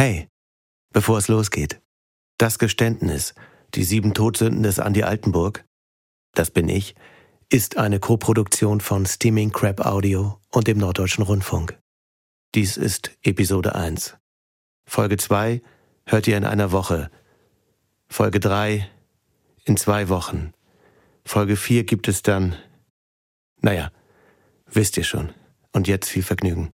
Hey, bevor es losgeht. Das Geständnis, die sieben Todsünden des Andy Altenburg, das bin ich, ist eine Koproduktion von Steaming Crab Audio und dem Norddeutschen Rundfunk. Dies ist Episode 1. Folge 2 hört ihr in einer Woche. Folge 3 in zwei Wochen. Folge 4 gibt es dann. Naja, wisst ihr schon. Und jetzt viel Vergnügen.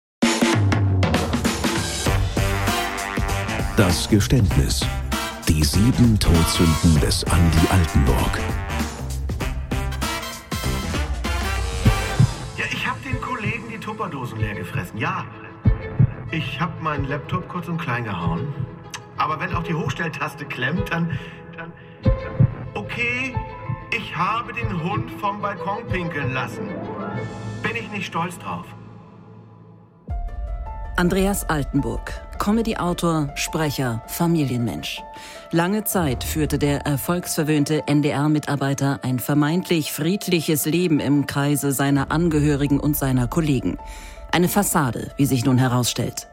Das Geständnis. Die sieben Todsünden des Andi Altenburg. Ja, ich hab den Kollegen die Tupperdosen leer gefressen. Ja. Ich hab meinen Laptop kurz und klein gehauen. Aber wenn auch die Hochstelltaste klemmt, dann. dann. Okay, ich habe den Hund vom Balkon pinkeln lassen. Bin ich nicht stolz drauf. Andreas Altenburg, Comedy-Autor, Sprecher, Familienmensch. Lange Zeit führte der erfolgsverwöhnte NDR-Mitarbeiter ein vermeintlich friedliches Leben im Kreise seiner Angehörigen und seiner Kollegen. Eine Fassade, wie sich nun herausstellt.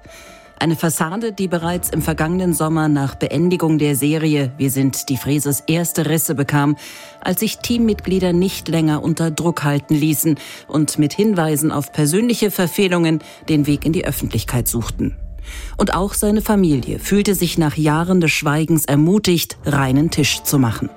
Eine Fassade, die bereits im vergangenen Sommer nach Beendigung der Serie Wir sind die Fräses erste Risse bekam, als sich Teammitglieder nicht länger unter Druck halten ließen und mit Hinweisen auf persönliche Verfehlungen den Weg in die Öffentlichkeit suchten. Und auch seine Familie fühlte sich nach Jahren des Schweigens ermutigt, reinen Tisch zu machen.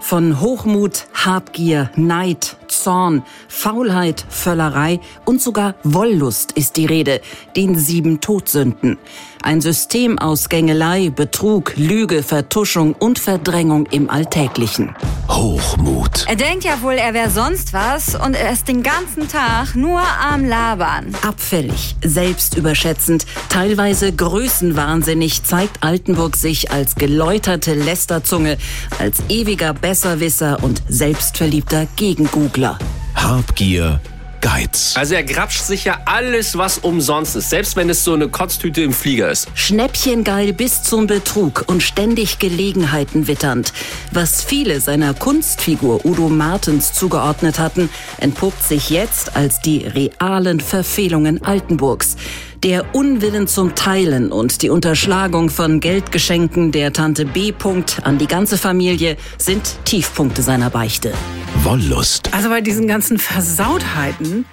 Von Hochmut, Habgier, Neid, Zorn, Faulheit, Völlerei und sogar Wollust ist die Rede, den sieben Todsünden. Ein System aus Gängelei, Betrug, Lüge, Vertuschung und Verdrängung im Alltäglichen. Hochmut. Er denkt ja wohl, er wäre sonst was und er ist den ganzen Tag nur am Labern. Abfällig, selbstüberschätzend, teilweise größenwahnsinnig zeigt Altenburg sich als geläuterte Lästerzunge, als ewiger Besserwisser und selbstverliebter Gegengoogler. Habgier, Geiz. Also er grapscht sich ja alles, was umsonst ist, selbst wenn es so eine Kotztüte im Flieger ist. Schnäppchengeil bis zum Betrug und ständig Gelegenheiten witternd. Was viele seiner Kunstfigur Udo Martens zugeordnet hatten, entpuppt sich jetzt als die realen Verfehlungen Altenburgs. Der Unwillen zum Teilen und die Unterschlagung von Geldgeschenken der Tante B. an die ganze Familie sind Tiefpunkte seiner Beichte. Wollust. Also bei diesen ganzen Versautheiten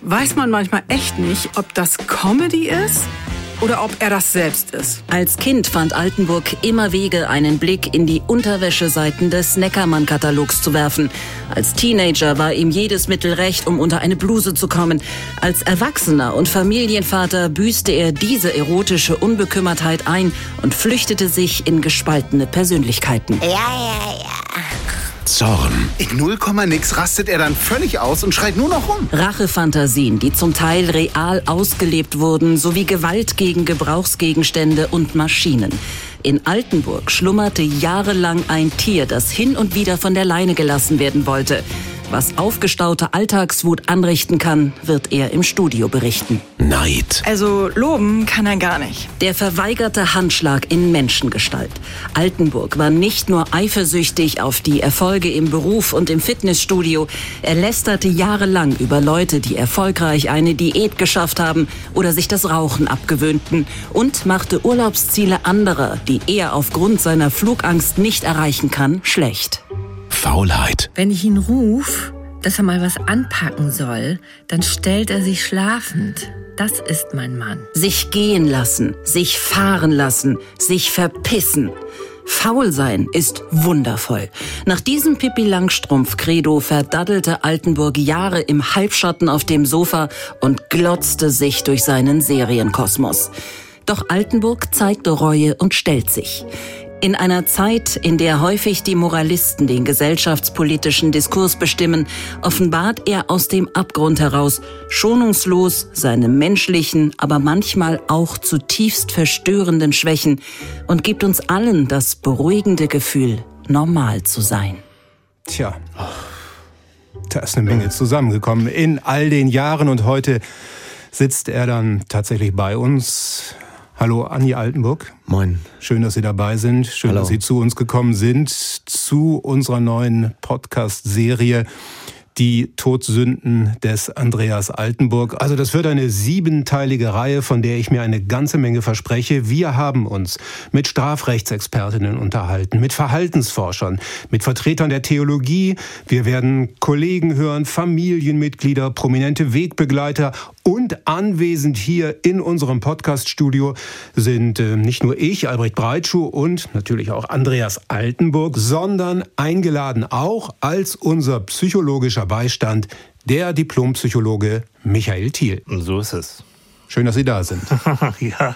weiß man manchmal echt nicht, ob das Comedy ist oder ob er das selbst ist. Als Kind fand Altenburg immer Wege, einen Blick in die Unterwäscheseiten des Neckermann-Katalogs zu werfen. Als Teenager war ihm jedes Mittel recht, um unter eine Bluse zu kommen. Als Erwachsener und Familienvater büßte er diese erotische Unbekümmertheit ein und flüchtete sich in gespaltene Persönlichkeiten. Ja, ja, ja. Zorn. In 0, nix rastet er dann völlig aus und schreit nur noch rum. Rachefantasien, die zum Teil real ausgelebt wurden, sowie Gewalt gegen Gebrauchsgegenstände und Maschinen. In Altenburg schlummerte jahrelang ein Tier, das hin und wieder von der Leine gelassen werden wollte. Was aufgestaute Alltagswut anrichten kann, wird er im Studio berichten. Neid. Also loben kann er gar nicht. Der verweigerte Handschlag in Menschengestalt. Altenburg war nicht nur eifersüchtig auf die Erfolge im Beruf und im Fitnessstudio, er lästerte jahrelang über Leute, die erfolgreich eine Diät geschafft haben oder sich das Rauchen abgewöhnten und machte Urlaubsziele anderer, die er aufgrund seiner Flugangst nicht erreichen kann, schlecht. Faulheit. Wenn ich ihn ruf, dass er mal was anpacken soll, dann stellt er sich schlafend. Das ist mein Mann. Sich gehen lassen, sich fahren lassen, sich verpissen. Faul sein ist wundervoll. Nach diesem Pippi Langstrumpf-Credo verdaddelte Altenburg Jahre im Halbschatten auf dem Sofa und glotzte sich durch seinen Serienkosmos. Doch Altenburg zeigte Reue und stellt sich. In einer Zeit, in der häufig die Moralisten den gesellschaftspolitischen Diskurs bestimmen, offenbart er aus dem Abgrund heraus schonungslos seine menschlichen, aber manchmal auch zutiefst verstörenden Schwächen und gibt uns allen das beruhigende Gefühl, normal zu sein. Tja, da ist eine Menge zusammengekommen in all den Jahren und heute sitzt er dann tatsächlich bei uns. Hallo, Anni Altenburg. Moin. Schön, dass Sie dabei sind. Schön, Hallo. dass Sie zu uns gekommen sind, zu unserer neuen Podcast-Serie die Todsünden des Andreas Altenburg. Also das wird eine siebenteilige Reihe, von der ich mir eine ganze Menge verspreche. Wir haben uns mit Strafrechtsexpertinnen unterhalten, mit Verhaltensforschern, mit Vertretern der Theologie. Wir werden Kollegen hören, Familienmitglieder, prominente Wegbegleiter und anwesend hier in unserem Podcaststudio sind äh, nicht nur ich, Albrecht Breitschuh und natürlich auch Andreas Altenburg, sondern eingeladen auch als unser psychologischer Beistand der Diplompsychologe Michael Thiel. So ist es. Schön, dass Sie da sind. ja,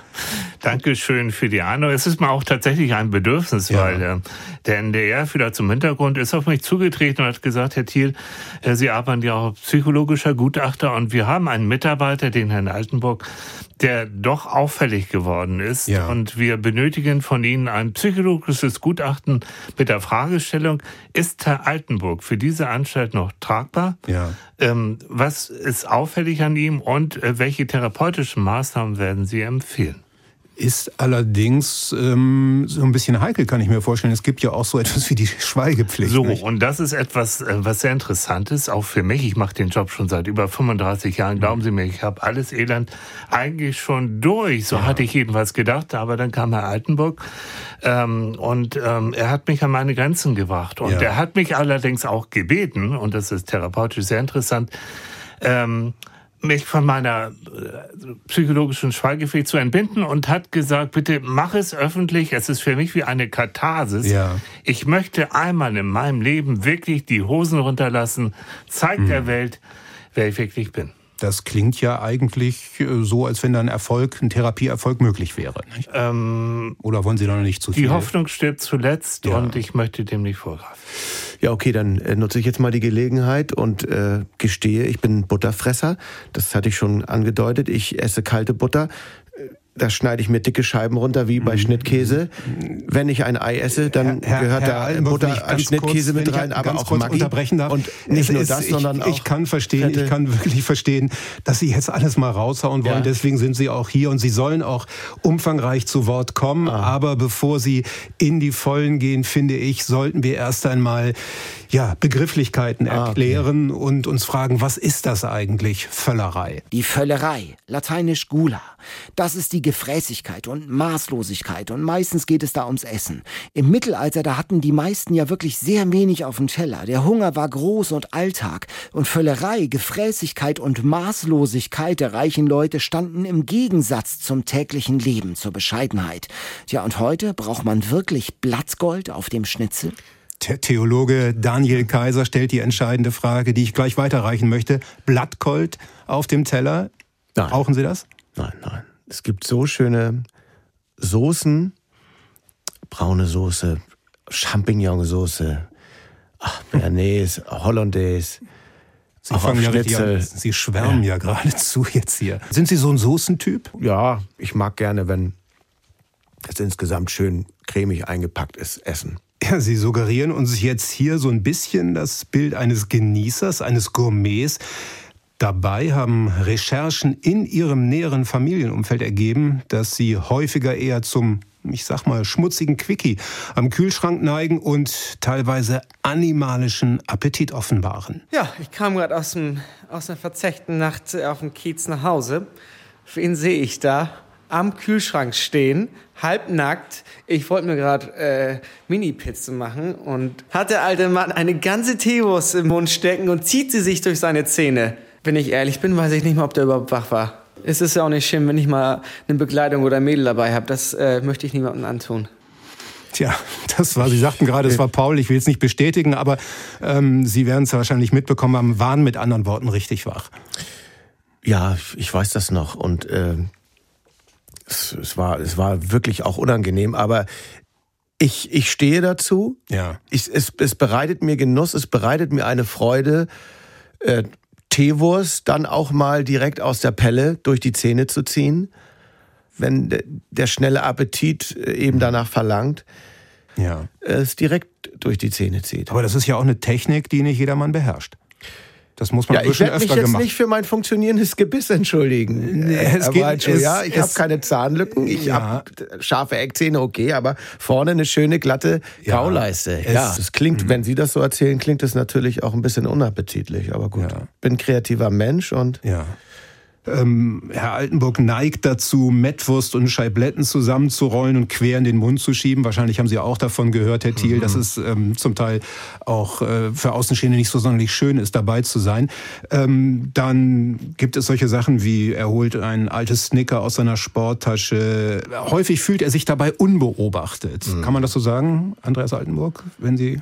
danke schön für die Einladung. Es ist mir auch tatsächlich ein Bedürfnis, ja. weil äh, der NDR, vielleicht zum Hintergrund, ist auf mich zugetreten und hat gesagt, Herr Thiel, äh, Sie arbeiten ja auch psychologischer Gutachter und wir haben einen Mitarbeiter, den Herrn Altenburg, der doch auffällig geworden ist. Ja. Und wir benötigen von Ihnen ein psychologisches Gutachten mit der Fragestellung, ist Herr Altenburg für diese Anstalt noch tragbar? Ja. Ähm, was ist auffällig an ihm und äh, welche therapeutischen Maßnahmen werden Sie empfehlen? Ist allerdings ähm, so ein bisschen heikel, kann ich mir vorstellen. Es gibt ja auch so etwas wie die Schweigepflicht. So, nicht? und das ist etwas, äh, was sehr interessant ist, auch für mich. Ich mache den Job schon seit über 35 Jahren. Glauben Sie mir, ich habe alles Elend eigentlich schon durch. So ja. hatte ich jedenfalls gedacht. Aber dann kam Herr Altenburg ähm, und ähm, er hat mich an meine Grenzen gebracht. Und ja. er hat mich allerdings auch gebeten, und das ist therapeutisch sehr interessant, ähm, mich von meiner äh, psychologischen Schweigepflicht zu entbinden und hat gesagt, bitte mach es öffentlich. Es ist für mich wie eine Katharsis. Ja. Ich möchte einmal in meinem Leben wirklich die Hosen runterlassen, zeigt hm. der Welt, wer ich wirklich bin. Das klingt ja eigentlich äh, so, als wenn ein Erfolg, ein Therapieerfolg möglich wäre. Ähm, Oder wollen Sie da noch nicht zu viel? Die Hoffnung stirbt zuletzt ja. und ich möchte dem nicht vorgreifen. Ja, okay, dann äh, nutze ich jetzt mal die Gelegenheit und äh, gestehe, ich bin Butterfresser. Das hatte ich schon angedeutet. Ich esse kalte Butter da schneide ich mir dicke Scheiben runter, wie bei mhm. Schnittkäse. Wenn ich ein Ei esse, dann Herr, gehört Herr da Butter als Schnittkäse kurz, mit rein, aber auch kurz Maggi. unterbrechen darf. Und nicht nur das, ich, sondern auch ich kann verstehen, ich kann wirklich verstehen, dass Sie jetzt alles mal raushauen wollen. Ja. Deswegen sind Sie auch hier und Sie sollen auch umfangreich zu Wort kommen. Ah. Aber bevor Sie in die Vollen gehen, finde ich, sollten wir erst einmal ja, Begrifflichkeiten erklären ah, okay. und uns fragen, was ist das eigentlich, Völlerei? Die Völlerei, lateinisch Gula, das ist die Gefräßigkeit und Maßlosigkeit und meistens geht es da ums Essen. Im Mittelalter, da hatten die meisten ja wirklich sehr wenig auf dem Teller. Der Hunger war groß und Alltag und Völlerei, Gefräßigkeit und Maßlosigkeit der reichen Leute standen im Gegensatz zum täglichen Leben, zur Bescheidenheit. Tja, und heute braucht man wirklich Blattgold auf dem Schnitzel? Der Theologe Daniel Kaiser stellt die entscheidende Frage, die ich gleich weiterreichen möchte. Blattgold auf dem Teller. Nein. Brauchen Sie das? Nein, nein. Es gibt so schöne Soßen, braune Soße, Champignonsoße, Bernays, Hollandaise. Sie auch fangen ja An. Sie schwärmen ja. ja geradezu jetzt hier. Sind Sie so ein Soßentyp? Ja, ich mag gerne, wenn es insgesamt schön cremig eingepackt ist, essen. Ja, Sie suggerieren uns jetzt hier so ein bisschen das Bild eines Genießers, eines Gourmets. Dabei haben Recherchen in Ihrem näheren Familienumfeld ergeben, dass Sie häufiger eher zum, ich sag mal, schmutzigen Quickie am Kühlschrank neigen und teilweise animalischen Appetit offenbaren. Ja, ich kam gerade aus, aus einer verzechten Nacht auf dem Kiez nach Hause. Wen sehe ich da? Am Kühlschrank stehen, halbnackt. Ich wollte mir gerade äh, Mini-Pizzen machen und hat der alte Mann eine ganze Teewurst im Mund stecken und zieht sie sich durch seine Zähne. Wenn ich ehrlich bin, weiß ich nicht mal, ob der überhaupt wach war. Es ist ja auch nicht schlimm, wenn ich mal eine Begleitung oder ein Mädel dabei habe. Das äh, möchte ich niemandem antun. Tja, das war, Sie sagten gerade, es war Paul, ich will es nicht bestätigen, aber ähm, Sie werden es wahrscheinlich mitbekommen haben, waren mit anderen Worten richtig wach. Ja, ich weiß das noch. Und äh, es, es, war, es war wirklich auch unangenehm, aber ich, ich stehe dazu. Ja. Ich, es, es bereitet mir Genuss, es bereitet mir eine Freude, äh, Teewurst dann auch mal direkt aus der Pelle durch die Zähne zu ziehen, wenn de, der schnelle Appetit äh, eben danach verlangt. Ja. Es direkt durch die Zähne zieht. Aber das ist ja auch eine Technik, die nicht jedermann beherrscht. Das muss man ja, ich werde mich jetzt gemacht. nicht für mein funktionierendes Gebiss entschuldigen. Nee, es aber geht, es, ja, ich habe keine Zahnlücken, ich ja. habe scharfe Eckzähne, okay, aber vorne eine schöne glatte ja, Kauleiste. Ja, das klingt, mhm. wenn Sie das so erzählen, klingt es natürlich auch ein bisschen unappetitlich, aber gut. Ja. Bin kreativer Mensch und ja. Ähm, Herr Altenburg neigt dazu, Mettwurst und Scheibletten zusammenzurollen und quer in den Mund zu schieben. Wahrscheinlich haben Sie auch davon gehört, Herr Thiel, mhm. dass es ähm, zum Teil auch äh, für Außenstehende nicht so sonderlich schön ist, dabei zu sein. Ähm, dann gibt es solche Sachen wie, er holt ein altes Snicker aus seiner Sporttasche. Häufig fühlt er sich dabei unbeobachtet. Mhm. Kann man das so sagen, Andreas Altenburg, wenn Sie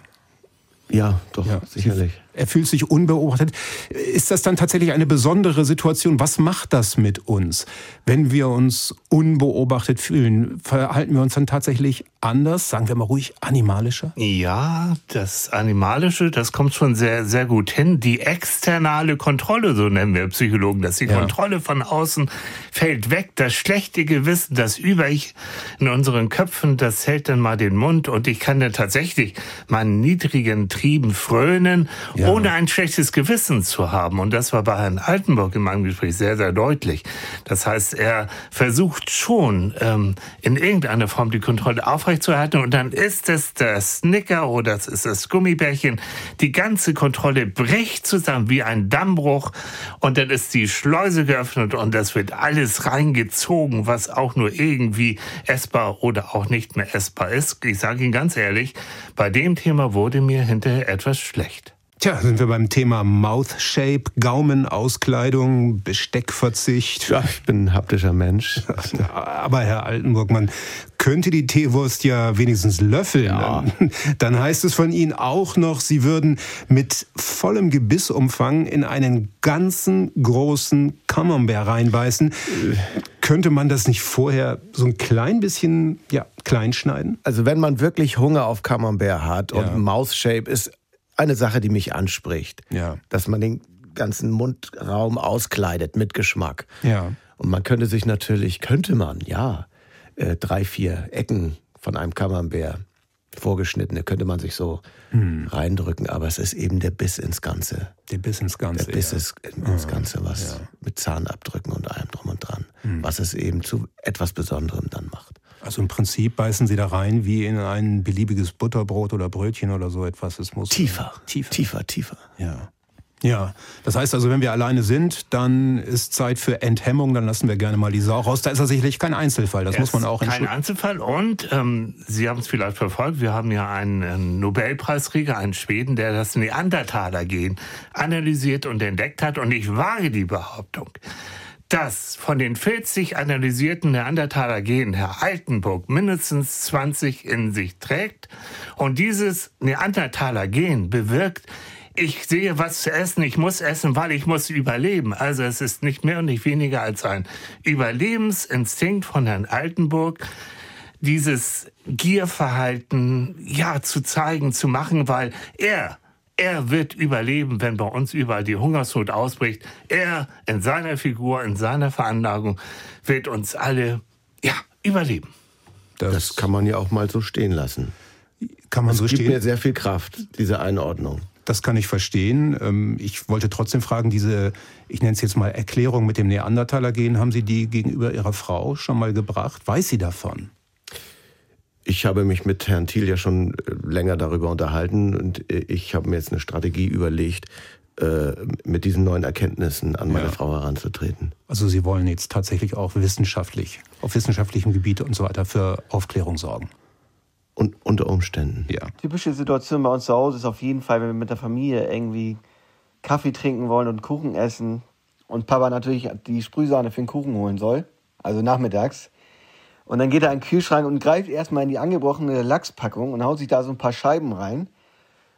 ja, doch, ja, sicherlich. Er fühlt sich unbeobachtet. Ist das dann tatsächlich eine besondere Situation? Was macht das mit uns, wenn wir uns unbeobachtet fühlen? Verhalten wir uns dann tatsächlich anders, sagen wir mal ruhig animalischer? Ja, das Animalische, das kommt schon sehr, sehr gut hin. Die externe Kontrolle, so nennen wir Psychologen das, die ja. Kontrolle von außen fällt weg. Das schlechte Gewissen, das Über-Ich in unseren Köpfen, das hält dann mal den Mund und ich kann dann tatsächlich meinen niedrigen Trieben frönen. Ja ja. ohne ein schlechtes Gewissen zu haben. Und das war bei Herrn Altenburg in meinem Gespräch sehr, sehr deutlich. Das heißt, er versucht schon ähm, in irgendeiner Form die Kontrolle aufrechtzuerhalten und dann ist es der Snicker oder es ist das Gummibärchen. Die ganze Kontrolle bricht zusammen wie ein Dammbruch und dann ist die Schleuse geöffnet und das wird alles reingezogen, was auch nur irgendwie essbar oder auch nicht mehr essbar ist. Ich sage Ihnen ganz ehrlich, bei dem Thema wurde mir hinterher etwas schlecht. Tja, sind wir beim Thema Mouth Shape, Gaumenauskleidung, Besteckverzicht. Ja, ich bin ein haptischer Mensch. Aber Herr Altenburg, man könnte die Teewurst ja wenigstens löffeln. Ja. Dann heißt es von Ihnen auch noch, Sie würden mit vollem Gebissumfang in einen ganzen großen Camembert reinbeißen. Könnte man das nicht vorher so ein klein bisschen ja, klein schneiden? Also wenn man wirklich Hunger auf Camembert hat und ja. Mouth Shape ist eine Sache, die mich anspricht. Ja. Dass man den ganzen Mundraum auskleidet mit Geschmack. Ja. Und man könnte sich natürlich, könnte man, ja, äh, drei, vier Ecken von einem Camembert vorgeschnittene könnte man sich so hm. reindrücken, aber es ist eben der Biss ins Ganze. Der Biss ins Ganze. Der Biss ja. ins ah, Ganze, was ja. mit Zahnabdrücken und allem drum und dran, hm. was es eben zu etwas Besonderem dann macht. Also im Prinzip beißen Sie da rein wie in ein beliebiges Butterbrot oder Brötchen oder so etwas. Es muss tiefer, tiefer, tiefer, tiefer. Ja. Ja, das heißt also, wenn wir alleine sind, dann ist Zeit für Enthemmung, dann lassen wir gerne mal die Sau raus. Da ist er sicherlich kein Einzelfall, das er muss man auch Kein Einzelfall und ähm, Sie haben es vielleicht verfolgt, wir haben ja einen, einen Nobelpreisträger, einen Schweden, der das Neandertaler-Gen analysiert und entdeckt hat und ich wage die Behauptung, dass von den 40 analysierten Neandertaler Genen Herr Altenburg mindestens 20 in sich trägt und dieses Neandertaler Gen bewirkt, ich sehe was zu essen, ich muss essen, weil ich muss überleben. Also es ist nicht mehr und nicht weniger als ein Überlebensinstinkt von Herrn Altenburg, dieses Gierverhalten ja zu zeigen, zu machen, weil er er wird überleben, wenn bei uns überall die Hungersnot ausbricht. Er in seiner Figur, in seiner Veranlagung wird uns alle ja, überleben. Das, das kann man ja auch mal so stehen lassen. Kann man das so gibt stehen? mir sehr viel Kraft, diese Einordnung. Das kann ich verstehen. Ähm, ich wollte trotzdem fragen, diese, ich nenne es jetzt mal Erklärung mit dem Neandertaler-Gen, haben Sie die gegenüber Ihrer Frau schon mal gebracht? Weiß sie davon? Ich habe mich mit Herrn Thiel ja schon äh, länger darüber unterhalten und äh, ich habe mir jetzt eine Strategie überlegt, äh, mit diesen neuen Erkenntnissen an meine ja. Frau heranzutreten. Also Sie wollen jetzt tatsächlich auch wissenschaftlich, auf wissenschaftlichem Gebiet und so weiter für Aufklärung sorgen. Und unter Umständen. Ja. Typische Situation bei uns zu Hause ist auf jeden Fall, wenn wir mit der Familie irgendwie Kaffee trinken wollen und Kuchen essen und Papa natürlich die Sprühsahne für den Kuchen holen soll, also nachmittags und dann geht er in den Kühlschrank und greift erstmal in die angebrochene Lachspackung und haut sich da so ein paar Scheiben rein.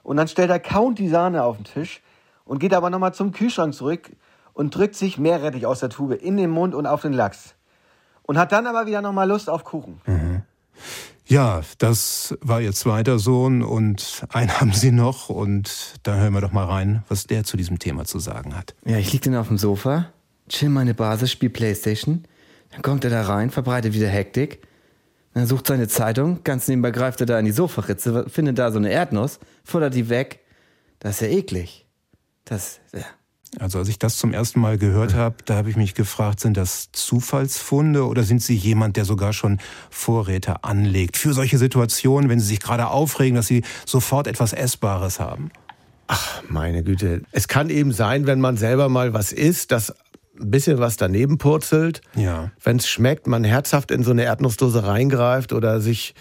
Und dann stellt er count die Sahne auf den Tisch und geht aber nochmal zum Kühlschrank zurück und drückt sich Meerrettich aus der Tube in den Mund und auf den Lachs. Und hat dann aber wieder nochmal Lust auf Kuchen. Mhm. Ja, das war ihr zweiter Sohn und einen haben sie noch und da hören wir doch mal rein, was der zu diesem Thema zu sagen hat. Ja, ich lieg dann auf dem Sofa, chill meine Basis, spiel Playstation dann kommt er da rein, verbreitet wieder Hektik. Dann sucht seine Zeitung, ganz nebenbei greift er da in die Sofaritze, findet da so eine Erdnuss, futtert die weg. Das ist ja eklig. Das, ja, Also als ich das zum ersten Mal gehört habe, da habe ich mich gefragt, sind das Zufallsfunde oder sind Sie jemand, der sogar schon Vorräte anlegt für solche Situationen, wenn Sie sich gerade aufregen, dass Sie sofort etwas Essbares haben? Ach, meine Güte. Es kann eben sein, wenn man selber mal was isst, dass ein bisschen was daneben purzelt. Ja. Wenn es schmeckt, man herzhaft in so eine Erdnussdose reingreift oder sich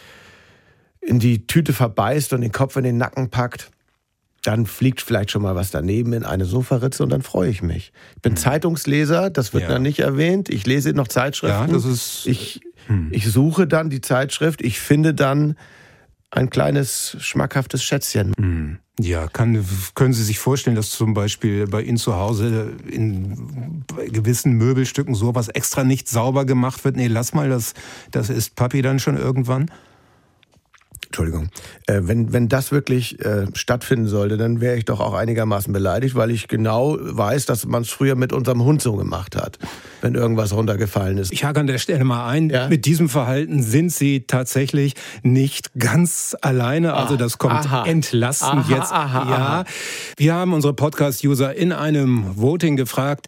in die Tüte verbeißt und den Kopf in den Nacken packt dann fliegt vielleicht schon mal was daneben in eine Sofaritze und dann freue ich mich. Ich bin hm. Zeitungsleser, das wird ja. dann nicht erwähnt. Ich lese noch Zeitschriften. Ja, das ist. Ich, hm. ich suche dann die Zeitschrift, ich finde dann ein kleines schmackhaftes Schätzchen. Hm. Ja, kann, können Sie sich vorstellen, dass zum Beispiel bei Ihnen zu Hause in gewissen Möbelstücken sowas extra nicht sauber gemacht wird? Nee, lass mal, das, das ist Papi dann schon irgendwann? Entschuldigung, äh, wenn, wenn das wirklich äh, stattfinden sollte, dann wäre ich doch auch einigermaßen beleidigt, weil ich genau weiß, dass man es früher mit unserem Hund so gemacht hat, wenn irgendwas runtergefallen ist. Ich hake an der Stelle mal ein, ja? mit diesem Verhalten sind Sie tatsächlich nicht ganz alleine, also das kommt aha. entlastend aha, jetzt. Aha, ja, wir haben unsere Podcast-User in einem Voting gefragt,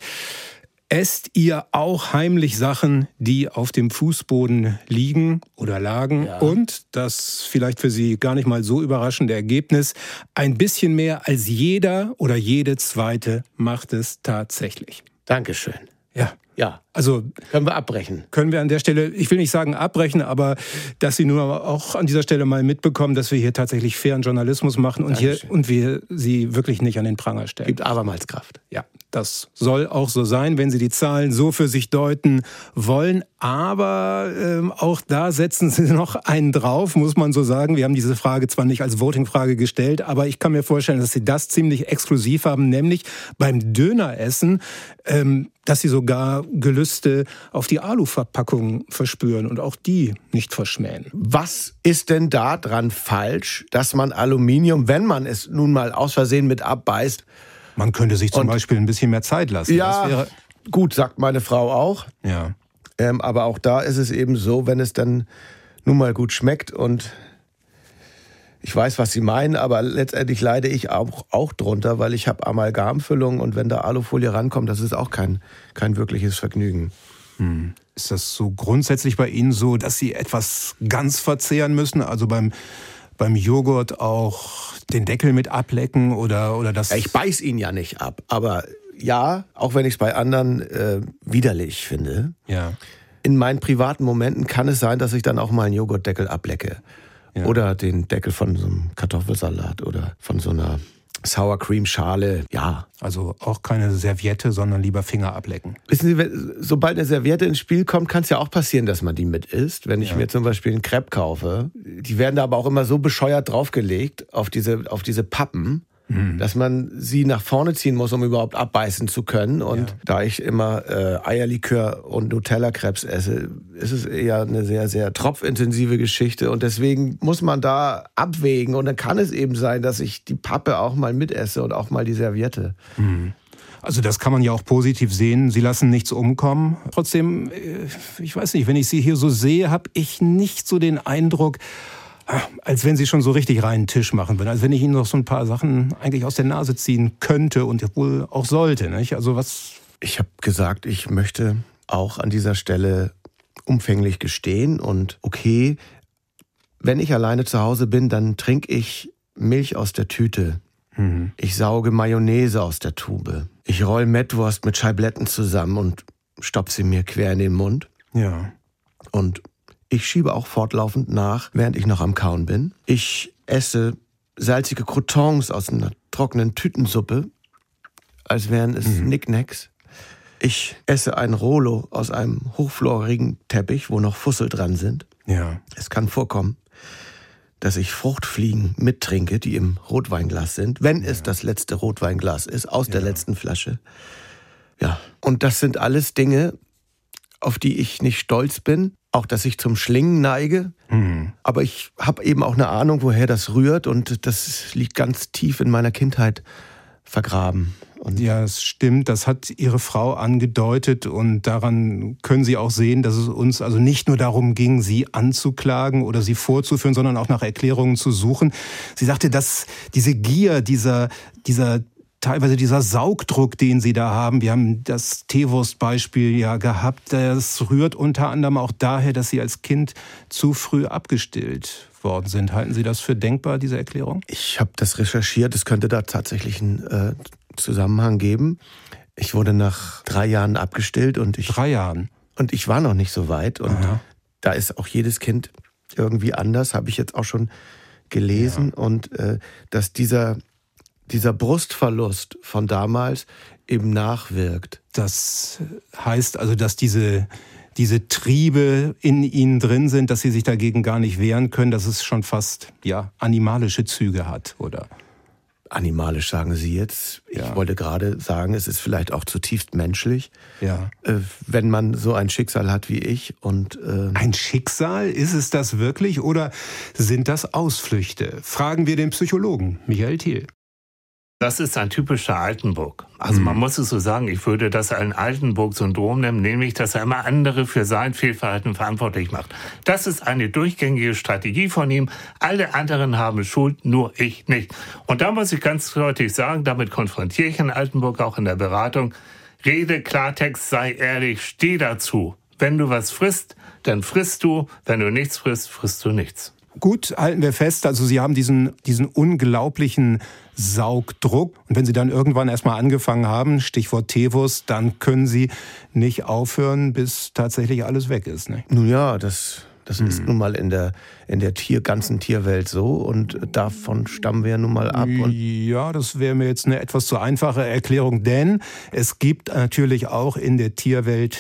Esst ihr auch heimlich Sachen, die auf dem Fußboden liegen oder lagen? Ja. Und das vielleicht für Sie gar nicht mal so überraschende Ergebnis, ein bisschen mehr als jeder oder jede zweite macht es tatsächlich. Dankeschön. Ja. Ja. Also können wir abbrechen. Können wir an der Stelle, ich will nicht sagen abbrechen, aber dass Sie nur auch an dieser Stelle mal mitbekommen, dass wir hier tatsächlich fairen Journalismus machen und Dankeschön. hier und wir Sie wirklich nicht an den Pranger stellen. Gibt abermals Kraft. Ja. Das soll auch so sein, wenn Sie die Zahlen so für sich deuten wollen. Aber ähm, auch da setzen Sie noch einen drauf, muss man so sagen. Wir haben diese Frage zwar nicht als Voting-Frage gestellt, aber ich kann mir vorstellen, dass Sie das ziemlich exklusiv haben, nämlich beim Döneressen, ähm, dass Sie sogar Gelüste auf die Aluverpackung verspüren und auch die nicht verschmähen. Was ist denn da dran falsch, dass man Aluminium, wenn man es nun mal aus Versehen mit abbeißt, man könnte sich zum und, Beispiel ein bisschen mehr Zeit lassen. Ja, gut, sagt meine Frau auch. Ja. Ähm, aber auch da ist es eben so, wenn es dann nun mal gut schmeckt und ich weiß, was Sie meinen, aber letztendlich leide ich auch, auch drunter, weil ich habe Amalgamfüllung und wenn da Alufolie rankommt, das ist auch kein, kein wirkliches Vergnügen. Hm. Ist das so grundsätzlich bei Ihnen so, dass Sie etwas ganz verzehren müssen? Also beim beim Joghurt auch den Deckel mit ablecken oder, oder das? Ich beiß ihn ja nicht ab, aber ja, auch wenn ich es bei anderen äh, widerlich finde. Ja. In meinen privaten Momenten kann es sein, dass ich dann auch mal einen Joghurtdeckel ablecke. Ja. Oder den Deckel von so einem Kartoffelsalat oder von so einer Sour Cream Schale, ja. Also auch keine Serviette, sondern lieber Finger ablecken. Wissen Sie, sobald eine Serviette ins Spiel kommt, kann es ja auch passieren, dass man die mit isst. Wenn ich ja. mir zum Beispiel einen Crepe kaufe, die werden da aber auch immer so bescheuert draufgelegt auf diese, auf diese Pappen mhm. dass man sie nach vorne ziehen muss, um überhaupt abbeißen zu können. Und ja. da ich immer äh, Eierlikör und Nutella-Krebs esse, ist es eher eine sehr, sehr tropfintensive Geschichte. Und deswegen muss man da abwägen. Und dann kann es eben sein, dass ich die Pappe auch mal mitesse und auch mal die Serviette. Mhm. Also das kann man ja auch positiv sehen. Sie lassen nichts umkommen. Trotzdem, äh, ich weiß nicht, wenn ich Sie hier so sehe, habe ich nicht so den Eindruck, als wenn Sie schon so richtig reinen Tisch machen würden. Als wenn ich Ihnen noch so ein paar Sachen eigentlich aus der Nase ziehen könnte und wohl auch sollte. Nicht? Also was? Ich habe gesagt, ich möchte auch an dieser Stelle umfänglich gestehen und okay, wenn ich alleine zu Hause bin, dann trinke ich Milch aus der Tüte. Mhm. Ich sauge Mayonnaise aus der Tube. Ich roll Mettwurst mit Scheibletten zusammen und stopp sie mir quer in den Mund. Ja. Und ich schiebe auch fortlaufend nach, während ich noch am Kauen bin. Ich esse salzige Croutons aus einer trockenen Tütensuppe, als wären es mhm. Nicknacks. Ich esse ein Rolo aus einem hochflorigen Teppich, wo noch Fussel dran sind. Ja. Es kann vorkommen, dass ich Fruchtfliegen mittrinke, die im Rotweinglas sind, wenn ja. es das letzte Rotweinglas ist, aus ja. der letzten Flasche. Ja. Und das sind alles Dinge, auf die ich nicht stolz bin, auch, dass ich zum Schlingen neige. Mhm. Aber ich habe eben auch eine Ahnung, woher das rührt und das liegt ganz tief in meiner Kindheit vergraben. Und ja, es stimmt. Das hat Ihre Frau angedeutet und daran können Sie auch sehen, dass es uns also nicht nur darum ging, Sie anzuklagen oder Sie vorzuführen, sondern auch nach Erklärungen zu suchen. Sie sagte, dass diese Gier, dieser, dieser teilweise dieser Saugdruck, den Sie da haben. Wir haben das Teewurst-Beispiel ja gehabt. Das rührt unter anderem auch daher, dass Sie als Kind zu früh abgestillt worden sind. Halten Sie das für denkbar, diese Erklärung? Ich habe das recherchiert. Es könnte da tatsächlich einen äh, Zusammenhang geben. Ich wurde nach drei Jahren abgestillt und ich. Drei Jahren? Und ich war noch nicht so weit. Und Aha. da ist auch jedes Kind irgendwie anders, habe ich jetzt auch schon gelesen. Ja. Und äh, dass dieser, dieser Brustverlust von damals eben nachwirkt. Das heißt also, dass diese, diese Triebe in ihnen drin sind, dass sie sich dagegen gar nicht wehren können, dass es schon fast ja, animalische Züge hat, oder? animalisch, sagen Sie jetzt. Ich ja. wollte gerade sagen, es ist vielleicht auch zutiefst menschlich, ja. äh, wenn man so ein Schicksal hat wie ich. Und äh ein Schicksal ist es das wirklich oder sind das Ausflüchte? Fragen wir den Psychologen Michael Thiel. Das ist ein typischer Altenburg. Also man mhm. muss es so sagen, ich würde das ein Altenburg-Syndrom nennen, nämlich, dass er immer andere für sein Fehlverhalten verantwortlich macht. Das ist eine durchgängige Strategie von ihm. Alle anderen haben Schuld, nur ich nicht. Und da muss ich ganz deutlich sagen, damit konfrontiere ich Herrn Altenburg auch in der Beratung. Rede Klartext, sei ehrlich, steh dazu. Wenn du was frisst, dann frisst du. Wenn du nichts frisst, frisst du nichts. Gut, halten wir fest, also Sie haben diesen, diesen unglaublichen Saugdruck. Und wenn Sie dann irgendwann erstmal angefangen haben, Stichwort Tevus, dann können Sie nicht aufhören, bis tatsächlich alles weg ist. Ne? Nun ja, das, das ist hm. nun mal in der, in der Tier, ganzen Tierwelt so und davon stammen wir nun mal ab. ja, das wäre mir jetzt eine etwas zu einfache Erklärung, denn es gibt natürlich auch in der Tierwelt